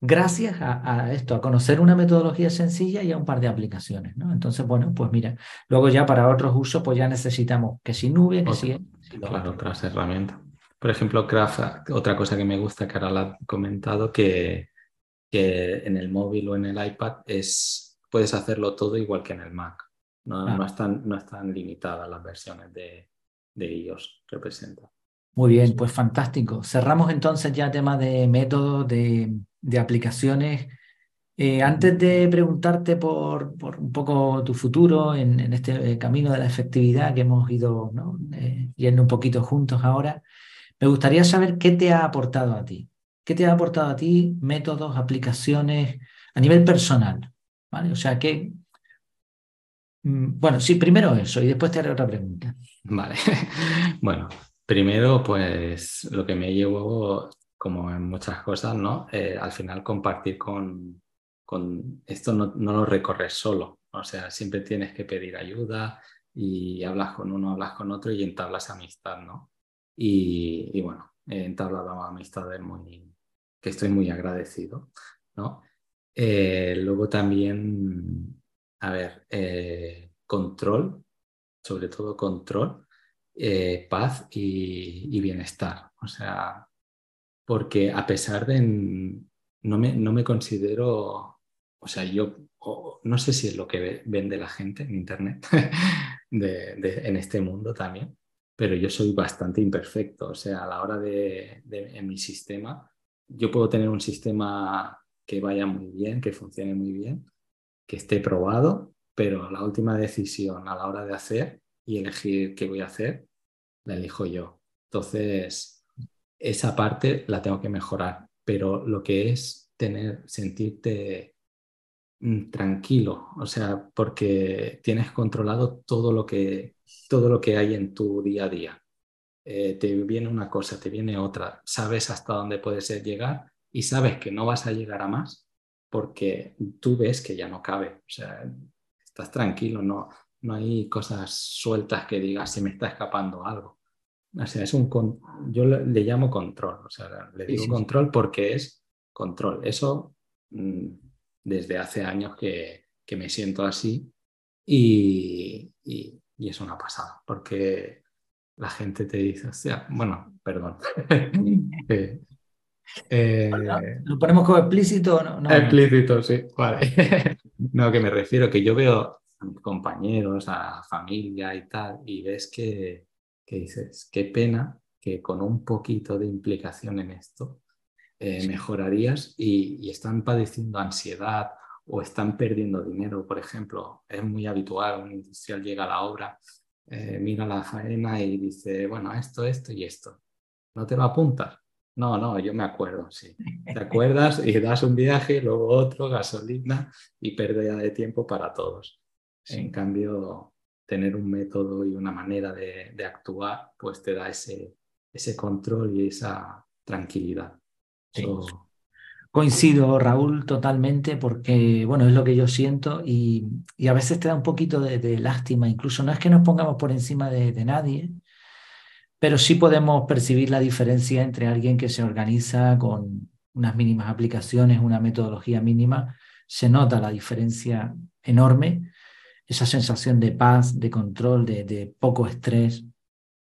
gracias a, esto, a conocer una metodología sencilla y a un par de aplicaciones. ¿no? Entonces, bueno, pues mira, luego ya para otros usos, pues ya necesitamos que si nube, que si... Claro, otras herramientas. Por ejemplo, Craft, otra cosa que me gusta, que ahora la he comentado, que, que en el móvil o en el iPad es puedes hacerlo todo igual que en el Mac. No, no, están, no están limitadas las versiones de, de iOS que presenta. Muy bien, pues fantástico. Cerramos entonces ya tema de métodos, de, de aplicaciones. Eh, antes de preguntarte por, por, un poco tu futuro en, en, este camino de la efectividad que hemos ido ¿no? eh, yendo un poquito juntos ahora, me gustaría saber qué te ha aportado a ti. ¿Qué te ha aportado a ti métodos, aplicaciones a nivel personal? O sea que, mm, bueno, sí, primero eso y después te haré otra pregunta. Vale. bueno, primero, pues lo que me llevo, como en muchas cosas, ¿no? Eh, al final compartir con, con esto no, lo recorres solo, o sea, siempre tienes que pedir ayuda y hablas con uno, hablas con otro y entablas amistad, ¿no? Y, y bueno, he entablado amistades muy, que estoy muy agradecido, ¿no? Eh, luego también, a ver, eh, control, sobre todo control, eh, paz y, bienestar. O sea, porque a pesar de no me, no me considero, o sea, yo no sé si es lo que vende la gente en Internet, en este mundo también, pero yo soy bastante imperfecto. O sea, a la hora de, de en mi sistema, yo puedo tener un sistema que vaya muy bien, que funcione muy bien, que esté probado, pero la última decisión a la hora de hacer y elegir qué voy a hacer, la elijo yo. Entonces, esa parte la tengo que mejorar, pero lo que es tener, sentirte mm, tranquilo, o sea, porque tienes controlado todo lo que, todo lo que hay en tu día a día. Eh, te viene una cosa, te viene otra, sabes hasta dónde puedes llegar y sabes que no vas a llegar a más porque tú ves que ya no cabe. O sea, estás tranquilo, no, no hay cosas sueltas que digas se me está escapando algo. O sea, es un yo le, llamo control, o sea, le digo control porque es control. Eso mm, desde hace años que, que me siento así y, y, y, es una pasada, porque la gente te dice, sea, bueno, perdón. Eh, ¿Lo ponemos como explícito o no? explícito, sí, vale. no, que me refiero que yo veo a mis compañeros, a familia y tal, y ves que, que dices, qué pena que con un poquito de implicación en esto eh, mejorarías y, están padeciendo ansiedad o están perdiendo dinero, por ejemplo. Es muy habitual, un industrial llega a la obra, eh, mira la faena y dice, bueno, esto, esto y esto. ¿No te lo apuntas? No, no, yo me acuerdo, sí. Te acuerdas y das un viaje, luego otro, gasolina y pérdida de tiempo para todos. En cambio, tener un método y una manera de, actuar, pues te da ese, ese control y esa tranquilidad. Coincido, Raúl, totalmente, porque, bueno, es lo que yo siento y, a veces te da un poquito de, lástima, incluso no es que nos pongamos por encima de, de nadie, pero sí podemos percibir la diferencia entre alguien que se organiza con unas mínimas aplicaciones, una metodología mínima, se nota la diferencia enorme, esa sensación de paz, de control, de, poco estrés,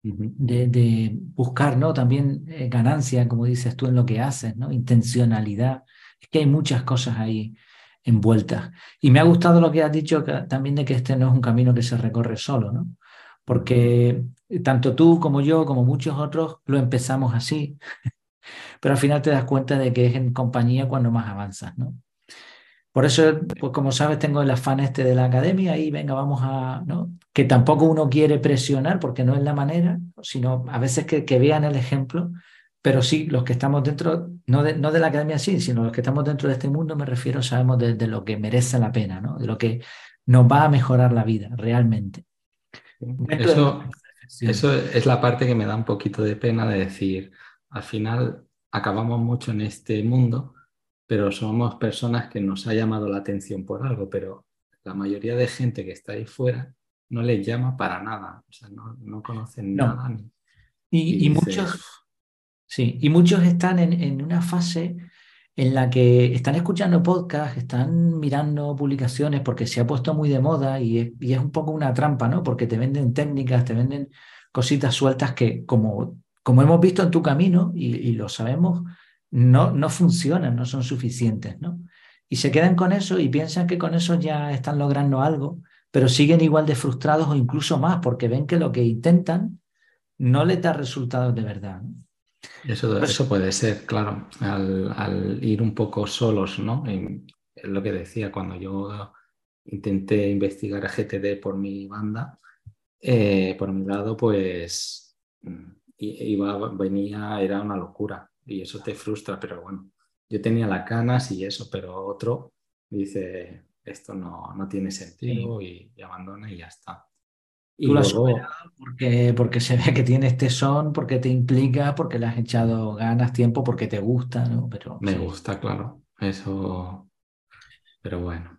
de, buscar ¿no? también eh, ganancia, como dices tú, en lo que haces, ¿no? intencionalidad. Es que hay muchas cosas ahí envueltas. Y me ha gustado lo que has dicho también de que este no es un camino que se recorre solo, ¿no? porque tanto tú como yo, como muchos otros, lo empezamos así, pero al final te das cuenta de que es en compañía cuando más avanzas, ¿no? Por eso, pues como sabes, tengo el afán este de la academia y venga, vamos a, ¿no? Que tampoco uno quiere presionar porque no es la manera, sino a veces que, vean el ejemplo, pero sí, los que estamos dentro, no de, no de la academia sí, sino los que estamos dentro de este mundo, me refiero, sabemos de, de lo que merece la pena, ¿no? De lo que nos va a mejorar la vida realmente. Eso, eso es la parte que me da un poquito de pena de decir, al final acabamos mucho en este mundo, pero somos personas que nos ha llamado la atención por algo, pero la mayoría de gente que está ahí fuera no les llama para nada, o sea, no, conocen nada. y, muchos, sí, y muchos están en, en una fase en la que están escuchando podcasts, están mirando publicaciones porque se ha puesto muy de moda y es, un poco una trampa, ¿no? Porque te venden técnicas, te venden cositas sueltas que, como, hemos visto en tu camino y, lo sabemos, no, funcionan, no son suficientes, ¿no? Y se quedan con eso y piensan que con eso ya están logrando algo, pero siguen igual de frustrados o incluso más porque ven que lo que intentan no les da resultados de verdad. Eso, pues eso puede ser, claro, al, ir un poco solos, ¿no? es lo que decía, cuando yo intenté investigar a GTD por mi banda, eh, por mi lado, pues iba, venía, era una locura y eso te frustra, pero bueno, yo tenía las ganas y eso, pero otro dice, esto no, no tiene sentido y abandona y ya está. Y Tú lo has porque, porque se ve que tienes tesón, porque te implica, porque le has echado ganas, tiempo, porque te gusta, ¿no? Pero, Me gusta, claro. Eso. Pero bueno.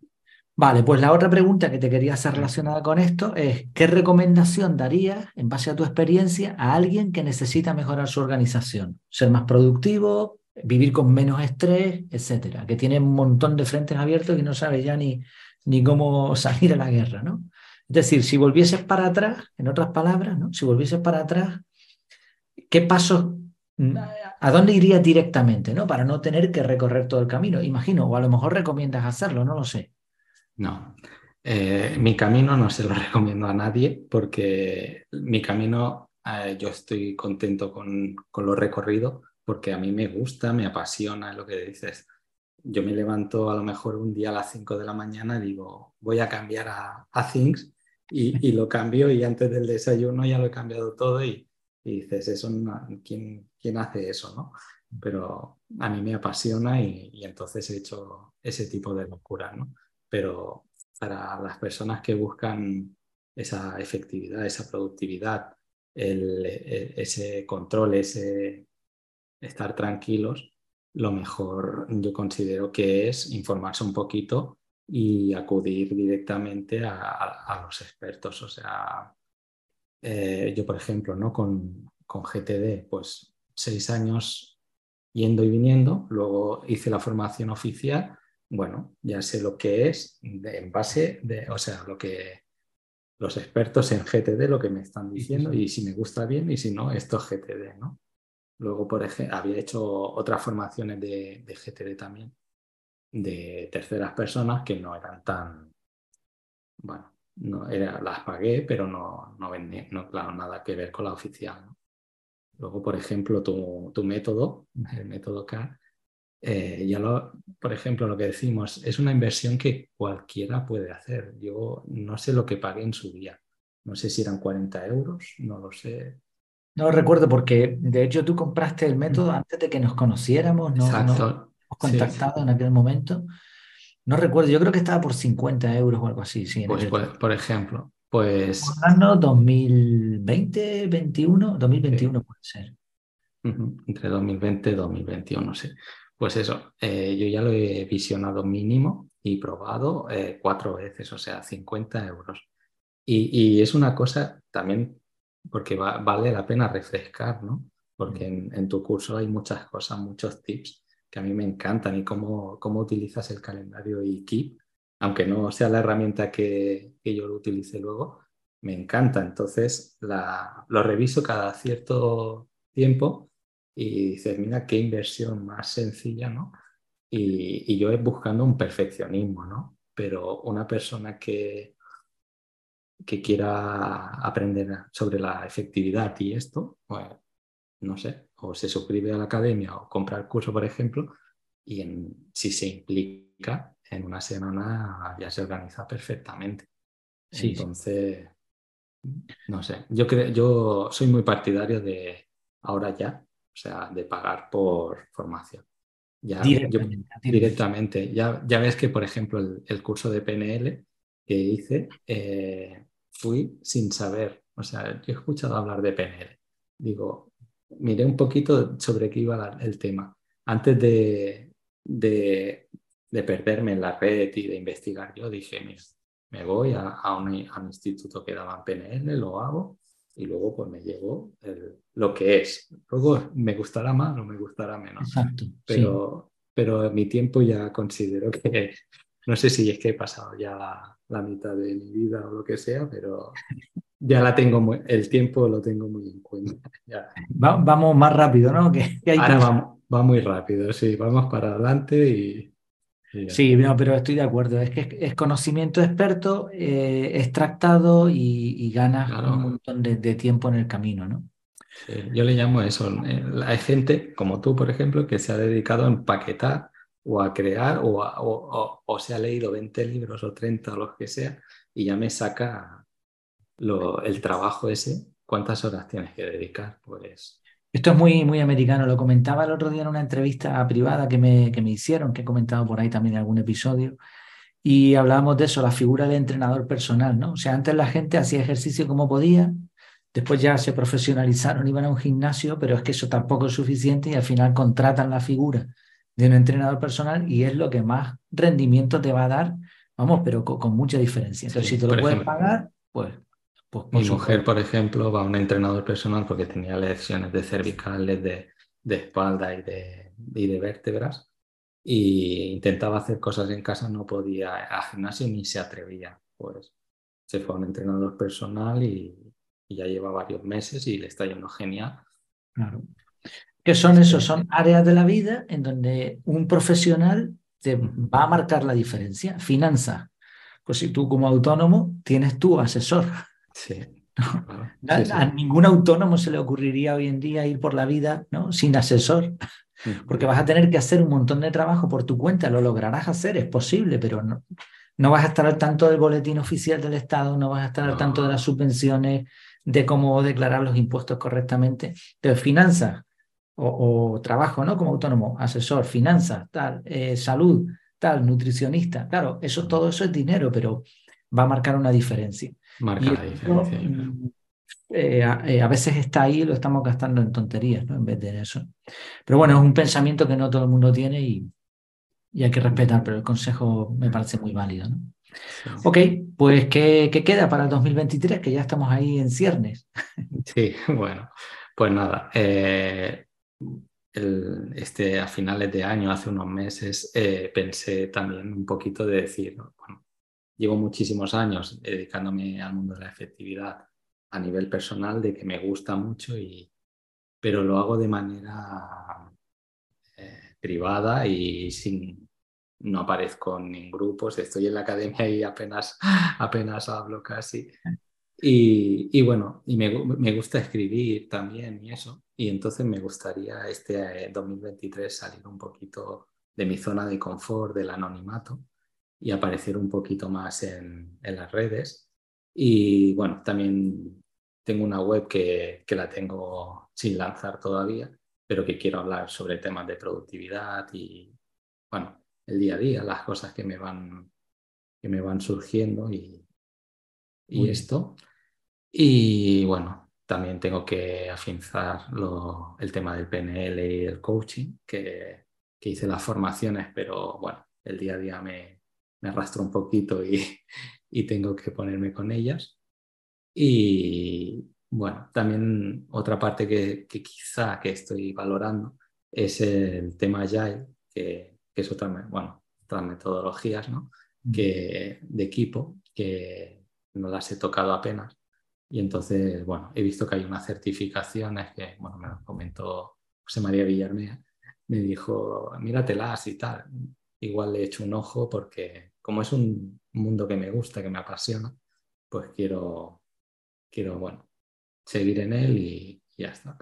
Vale, pues la otra pregunta que te quería hacer relacionada con esto es, ¿qué recomendación darías, en base a tu experiencia, a alguien que necesita mejorar su organización? Ser más productivo, vivir con menos estrés, etcétera, que tiene un montón de frentes abiertos y no sabe ya ni, ni cómo salir a la guerra, ¿no? Es decir, si volvieses para atrás, en otras palabras, ¿no? si volvieses para atrás, ¿qué pasos, a dónde irías directamente, ¿no? Para no tener que recorrer todo el camino, imagino, o a lo mejor recomiendas hacerlo, no lo sé. No, eh, mi camino no se lo recomiendo a nadie porque mi camino, eh, yo estoy contento con, con lo recorrido porque a mí me gusta, me apasiona lo que dices yo me levanto a lo mejor un día a las 5 de la mañana y digo, voy a cambiar a, a Things y, lo cambio y antes del desayuno ya lo he cambiado todo y, dices, eso ¿quién, ¿quién, hace eso? ¿no? Pero a mí me apasiona y, entonces he hecho ese tipo de locura, ¿no? Pero para las personas que buscan esa efectividad, esa productividad, e, ese control, ese estar tranquilos, lo mejor yo considero que es informarse un poquito y acudir directamente a, los expertos. O sea, eh, yo, por ejemplo, ¿no? con, con GTD, pues seis años yendo y viniendo, luego hice la formación oficial, bueno, ya sé lo que es en base de, o sea, lo que, los expertos en GTD lo que me están diciendo y si me gusta bien y si no, esto es GTD, ¿no? Luego, por ejemplo, había hecho otras formaciones de, de GTD también, de terceras personas que no eran tan, bueno, no era, las pagué, pero no, no vendí, no, claro, nada que ver con la oficial. ¿no? Luego, por ejemplo, tu, tu, método, el método CAR, eh, ya lo, por ejemplo, lo que decimos, es una inversión que cualquiera puede hacer. Yo no sé lo que pagué en su día. No sé si eran 40 euros, no lo sé. No recuerdo porque, de hecho, tú compraste el método antes de que nos conociéramos, ¿no? Exacto. Contactado sí, en aquel momento. No recuerdo, yo creo que estaba por 50 euros o algo así. Sí, pues, pues, por ejemplo, pues... Año 2020, 21, 2021 sí. puede ser. Entre 2020 y 2021, sí. Pues eso, eh, yo ya lo he visionado mínimo y probado eh, cuatro veces, o sea, 50 euros. Y, y es una cosa también porque va, vale la pena refrescar, ¿no? Porque en, en, tu curso hay muchas cosas, muchos tips que a mí me encantan y cómo, cómo utilizas el calendario y Keep, aunque no sea la herramienta que, que yo lo utilice luego, me encanta. Entonces la, lo reviso cada cierto tiempo y dices, mira qué inversión más sencilla, ¿no? Y, y yo es buscando un perfeccionismo, ¿no? Pero una persona que, que quiera aprender sobre la efectividad y esto, pues no sé, o se suscribe a la academia o compra el curso, por ejemplo, y en, si se implica, en una semana ya se organiza perfectamente. Sí, Entonces, no sé, yo, creo, yo soy muy partidario de ahora ya, o sea, de pagar por formación. Ya, directamente. Yo, directamente. Ya, ya ves que, por ejemplo, el, el curso de PNL que hice, eh, fui sin saber, o sea, yo he escuchado hablar de PNL. Digo, miré un poquito sobre qué iba el tema. Antes de, de, de, perderme en la red y de investigar, yo dije, mira, me voy a, a, un, a un, instituto que daban PNL, lo hago y luego pues me llevo el, lo que es. Luego me gustará más o me gustará menos. Exacto. Pero, sí. pero mi tiempo ya considero que, no sé si es que he pasado ya la, la mitad de mi vida o lo que sea, pero ya la tengo, muy, el tiempo lo tengo muy en cuenta. Ya. Va, vamos más rápido, ¿no? Que, que hay Ahora que... va, va, muy rápido, sí, vamos para adelante y... y sí, no, pero estoy de acuerdo, es que es, es conocimiento experto, eh, extractado y, y ganas claro. un montón de, de, tiempo en el camino, ¿no? Sí, yo le llamo eso, eh, hay gente como tú, por ejemplo, que se ha dedicado a empaquetar o a crear o, a, o, o, o, se ha leído 20 libros o 30 o los que sea y ya me saca lo, el trabajo ese, ¿cuántas horas tienes que dedicar? Pues... Esto es muy, muy americano, lo comentaba el otro día en una entrevista privada que me, que me hicieron, que he comentado por ahí también en algún episodio, y hablábamos de eso, la figura de entrenador personal, ¿no? O sea, antes la gente hacía ejercicio como podía, después ya se profesionalizaron, iban a un gimnasio, pero es que eso tampoco es suficiente y al final contratan la figura de un entrenador personal y es lo que más rendimiento te va a dar, vamos, pero con, con mucha diferencia. Entonces, sí, si te lo puedes ejemplo, pagar, pues, pues Mi mujer, por ejemplo, va a un entrenador personal porque tenía lesiones de cervicales, de, de espalda y de, y de vértebras y intentaba hacer cosas en casa, no podía al gimnasio ni se atrevía. Pues se fue a un entrenador personal y, y ya lleva varios meses y le está yendo genial. Claro. ¿Qué son esos? Son áreas de la vida en donde un profesional te va a marcar la diferencia. Finanzas. Pues si tú como autónomo tienes tu asesor. Sí. ¿no? A, sí, sí. a, ningún autónomo se le ocurriría hoy en día ir por la vida ¿no? sin asesor, porque vas a tener que hacer un montón de trabajo por tu cuenta, lo lograrás hacer, es posible, pero no, no vas a estar al tanto del boletín oficial del Estado, no vas a estar al tanto de las subvenciones, de cómo declarar los impuestos correctamente. Entonces, finanzas, o, o, trabajo, ¿no? Como autónomo, asesor, finanzas, tal, eh, salud, tal, nutricionista. Claro, eso, todo eso es dinero, pero va a marcar una diferencia. Marca y la diferencia. Eh, a, eh, a, veces está ahí y lo estamos gastando en tonterías, ¿no? En vez de eso. Pero bueno, es un pensamiento que no todo el mundo tiene y, y hay que respetar, pero el consejo me parece muy válido, ¿no? Sí. Ok, pues ¿qué, ¿qué, queda para el 2023? Que ya estamos ahí en ciernes. Sí, bueno, pues nada, eh, el, este, a finales de año, hace unos meses, eh, pensé también un poquito de decir, bueno, llevo muchísimos años dedicándome al mundo de la efectividad a nivel personal, de que me gusta mucho, y, pero lo hago de manera eh, privada y sin, no aparezco en grupos, estoy en la academia y apenas, apenas hablo casi. Y, bueno, y me, me, gusta escribir también y eso. Y entonces me gustaría este 2023 eh, salir un poquito de mi zona de confort, del anonimato, y aparecer un poquito más en, en las redes. Y bueno, también tengo una web que, que la tengo sin lanzar todavía, pero que quiero hablar sobre temas de productividad y, bueno, el día a día, las cosas que me van, que me van surgiendo y, y esto. Y bueno, también tengo que afinzar lo, el tema del PNL y el coaching, que, que, hice las formaciones, pero bueno, el día a día me, me arrastro un poquito y, y tengo que ponerme con ellas. Y bueno, también otra parte que, que quizá que estoy valorando es el tema Agile, que que es otra, bueno, otras metodologías ¿no? que, de equipo que no las he tocado apenas. Y entonces, bueno, he visto que hay unas certificaciones que, bueno, me lo comentó José María Villarmea, me dijo, míratelas y tal. Igual le he hecho un ojo porque como es un mundo que me gusta, que me apasiona, pues quiero, quiero bueno, seguir en él y ya está.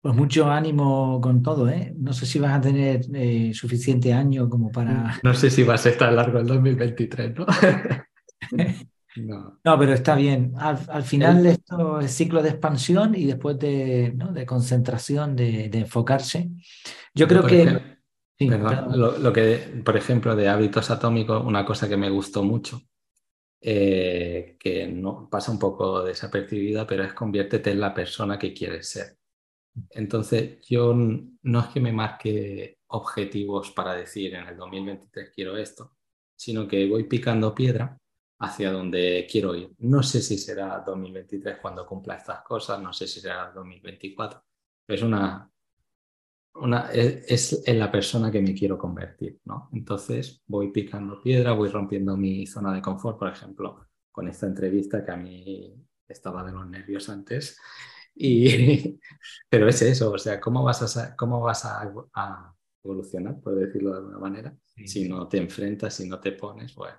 Pues mucho ánimo con todo, ¿eh? No sé si vas a tener eh, suficiente año como para... No sé si va a ser tan largo el 2023, ¿no? no. pero está bien. Al, final esto es ciclo de expansión y después de, de concentración, de, enfocarse. Yo creo que... lo, que, por ejemplo, de hábitos atómicos, una cosa que me gustó mucho, eh, que no pasa un poco desapercibida, pero es conviértete en la persona que quieres ser. Entonces, yo no es que me marque objetivos para decir en el 2023 quiero esto, sino que voy picando piedra hacia donde quiero ir. No sé si será 2023 cuando cumpla estas cosas, no sé si será 2024, pero es una, una es, en la persona que me quiero convertir, ¿no? Entonces voy picando piedra, voy rompiendo mi zona de confort, por ejemplo, con esta entrevista que a mí estaba de los nervios antes y, pero es eso, o sea, ¿cómo vas a, cómo vas a, evolucionar, por decirlo de alguna manera, si no te enfrentas, si no te pones? Bueno.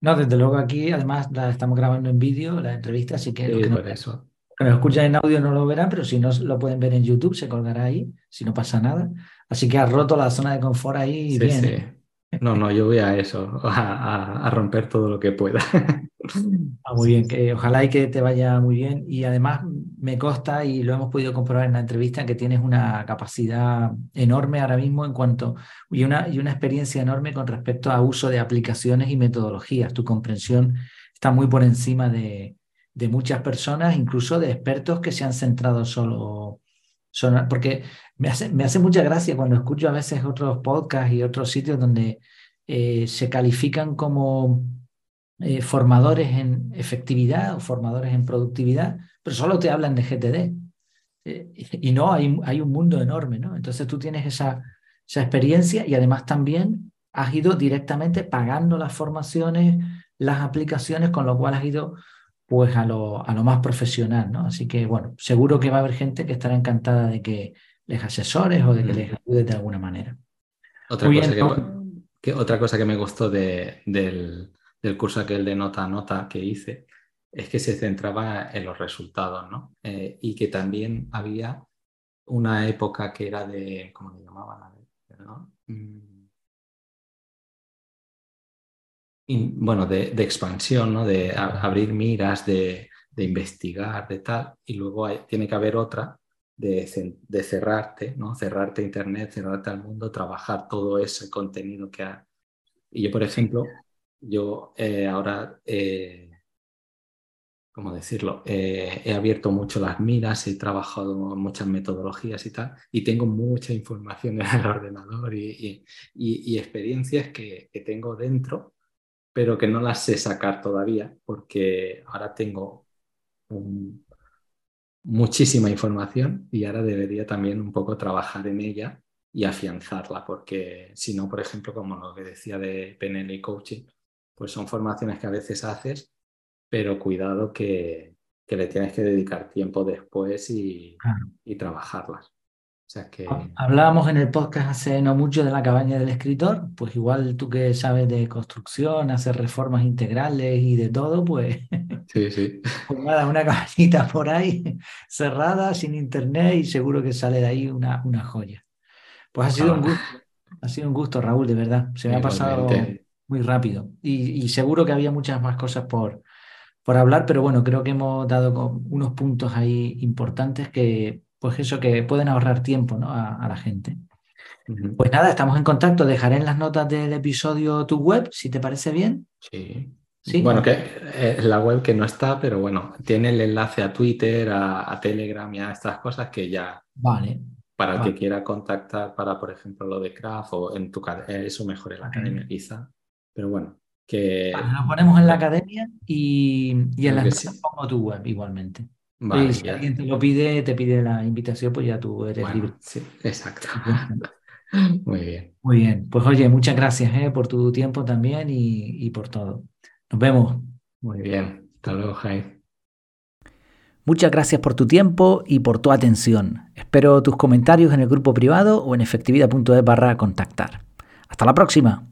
No, desde luego aquí, además, la estamos grabando en vídeo, la entrevista, así que, que, por eso. Que nos escuchan en audio no lo verán, pero si no lo pueden ver en YouTube, se colgará ahí, si no pasa nada. Así que has roto la zona de confort ahí bien. ¿eh? No, no, yo voy a eso, a, romper todo lo que pueda. Ah, muy bien, que ojalá y que te vaya muy bien. Y además me consta, y lo hemos podido comprobar en la entrevista, que tienes una capacidad enorme ahora mismo en cuanto, y una, y una experiencia enorme con respecto a uso de aplicaciones y metodologías. Tu comprensión está muy por encima de, de muchas personas, incluso de expertos que se han centrado solo porque me hace, me hace mucha gracia cuando escucho a veces otros podcasts y otros sitios donde eh, se califican como eh, formadores en efectividad o formadores en productividad, pero solo te hablan de GTD. Eh, y no, hay, hay un mundo enorme, ¿no? Entonces tú tienes esa, esa experiencia y además también has ido directamente pagando las formaciones, las aplicaciones, con lo cual has ido pues a lo, a lo más profesional, ¿no? Así que, bueno, seguro que va a haber gente que estará encantada de que les asesores o de que les ayudes de alguna manera. Otra, cosa, que, otra cosa que me gustó de, del, del, curso aquel de nota a nota que hice es que se centraba en los resultados, ¿no? Eh, y que también había una época que era de, ¿cómo le llamaban? ¿no? Mm, bueno, de, expansión, ¿no? de abrir miras, de, investigar, de tal, y luego tiene que haber otra de, de, cerrarte, ¿no? cerrarte a Internet, cerrarte al mundo, trabajar todo ese contenido que hay. Y yo, por ejemplo, yo eh, ahora, eh, ¿cómo decirlo? Eh, he abierto mucho las miras, he trabajado muchas metodologías y tal, y tengo mucha información en el ordenador y, y, experiencias que, que tengo dentro pero que no las sé sacar todavía porque ahora tengo muchísima información y ahora debería también un poco trabajar en ella y afianzarla, porque si no, por ejemplo, como lo que decía de PNL y coaching, pues son formaciones que a veces haces, pero cuidado que, que le tienes que dedicar tiempo después y, y trabajarlas. O sea que... Hablábamos en el podcast hace no mucho de la cabaña del escritor, pues igual tú que sabes de construcción, hacer reformas integrales y de todo, pues... Sí, sí. Pues nada, una cabañita por ahí cerrada, sin internet y seguro que sale de ahí una, una joya. Pues ha sido un gusto, ha sido un gusto, Raúl, de verdad. Se me ha pasado muy rápido y, y seguro que había muchas más cosas por, por hablar, pero bueno, creo que hemos dado unos puntos ahí importantes que, pues eso, que pueden ahorrar tiempo ¿no? a, la gente. Pues nada, estamos en contacto. Dejaré en las notas del episodio tu web, si te parece bien. Sí. ¿Sí? Bueno, que es la web que no está, pero bueno, tiene el enlace a Twitter, a, Telegram y a estas cosas que ya. Vale. Para el que quiera contactar para, por ejemplo, lo de Craft o en tu eso mejor en la academia quizá. Pero bueno, que... lo ponemos en la academia y, en la pongo tu web igualmente. Y si alguien te lo pide, te pide la invitación, pues ya tú eres libre. Sí, exacto. Muy bien. Muy bien. Pues oye, muchas gracias eh, por tu tiempo también y, y, por todo. Nos vemos. Muy bien. Hasta luego, Jai. Muchas gracias por tu tiempo y por tu atención. Espero tus comentarios en el grupo privado o en efectividad.es barra contactar. Hasta la próxima.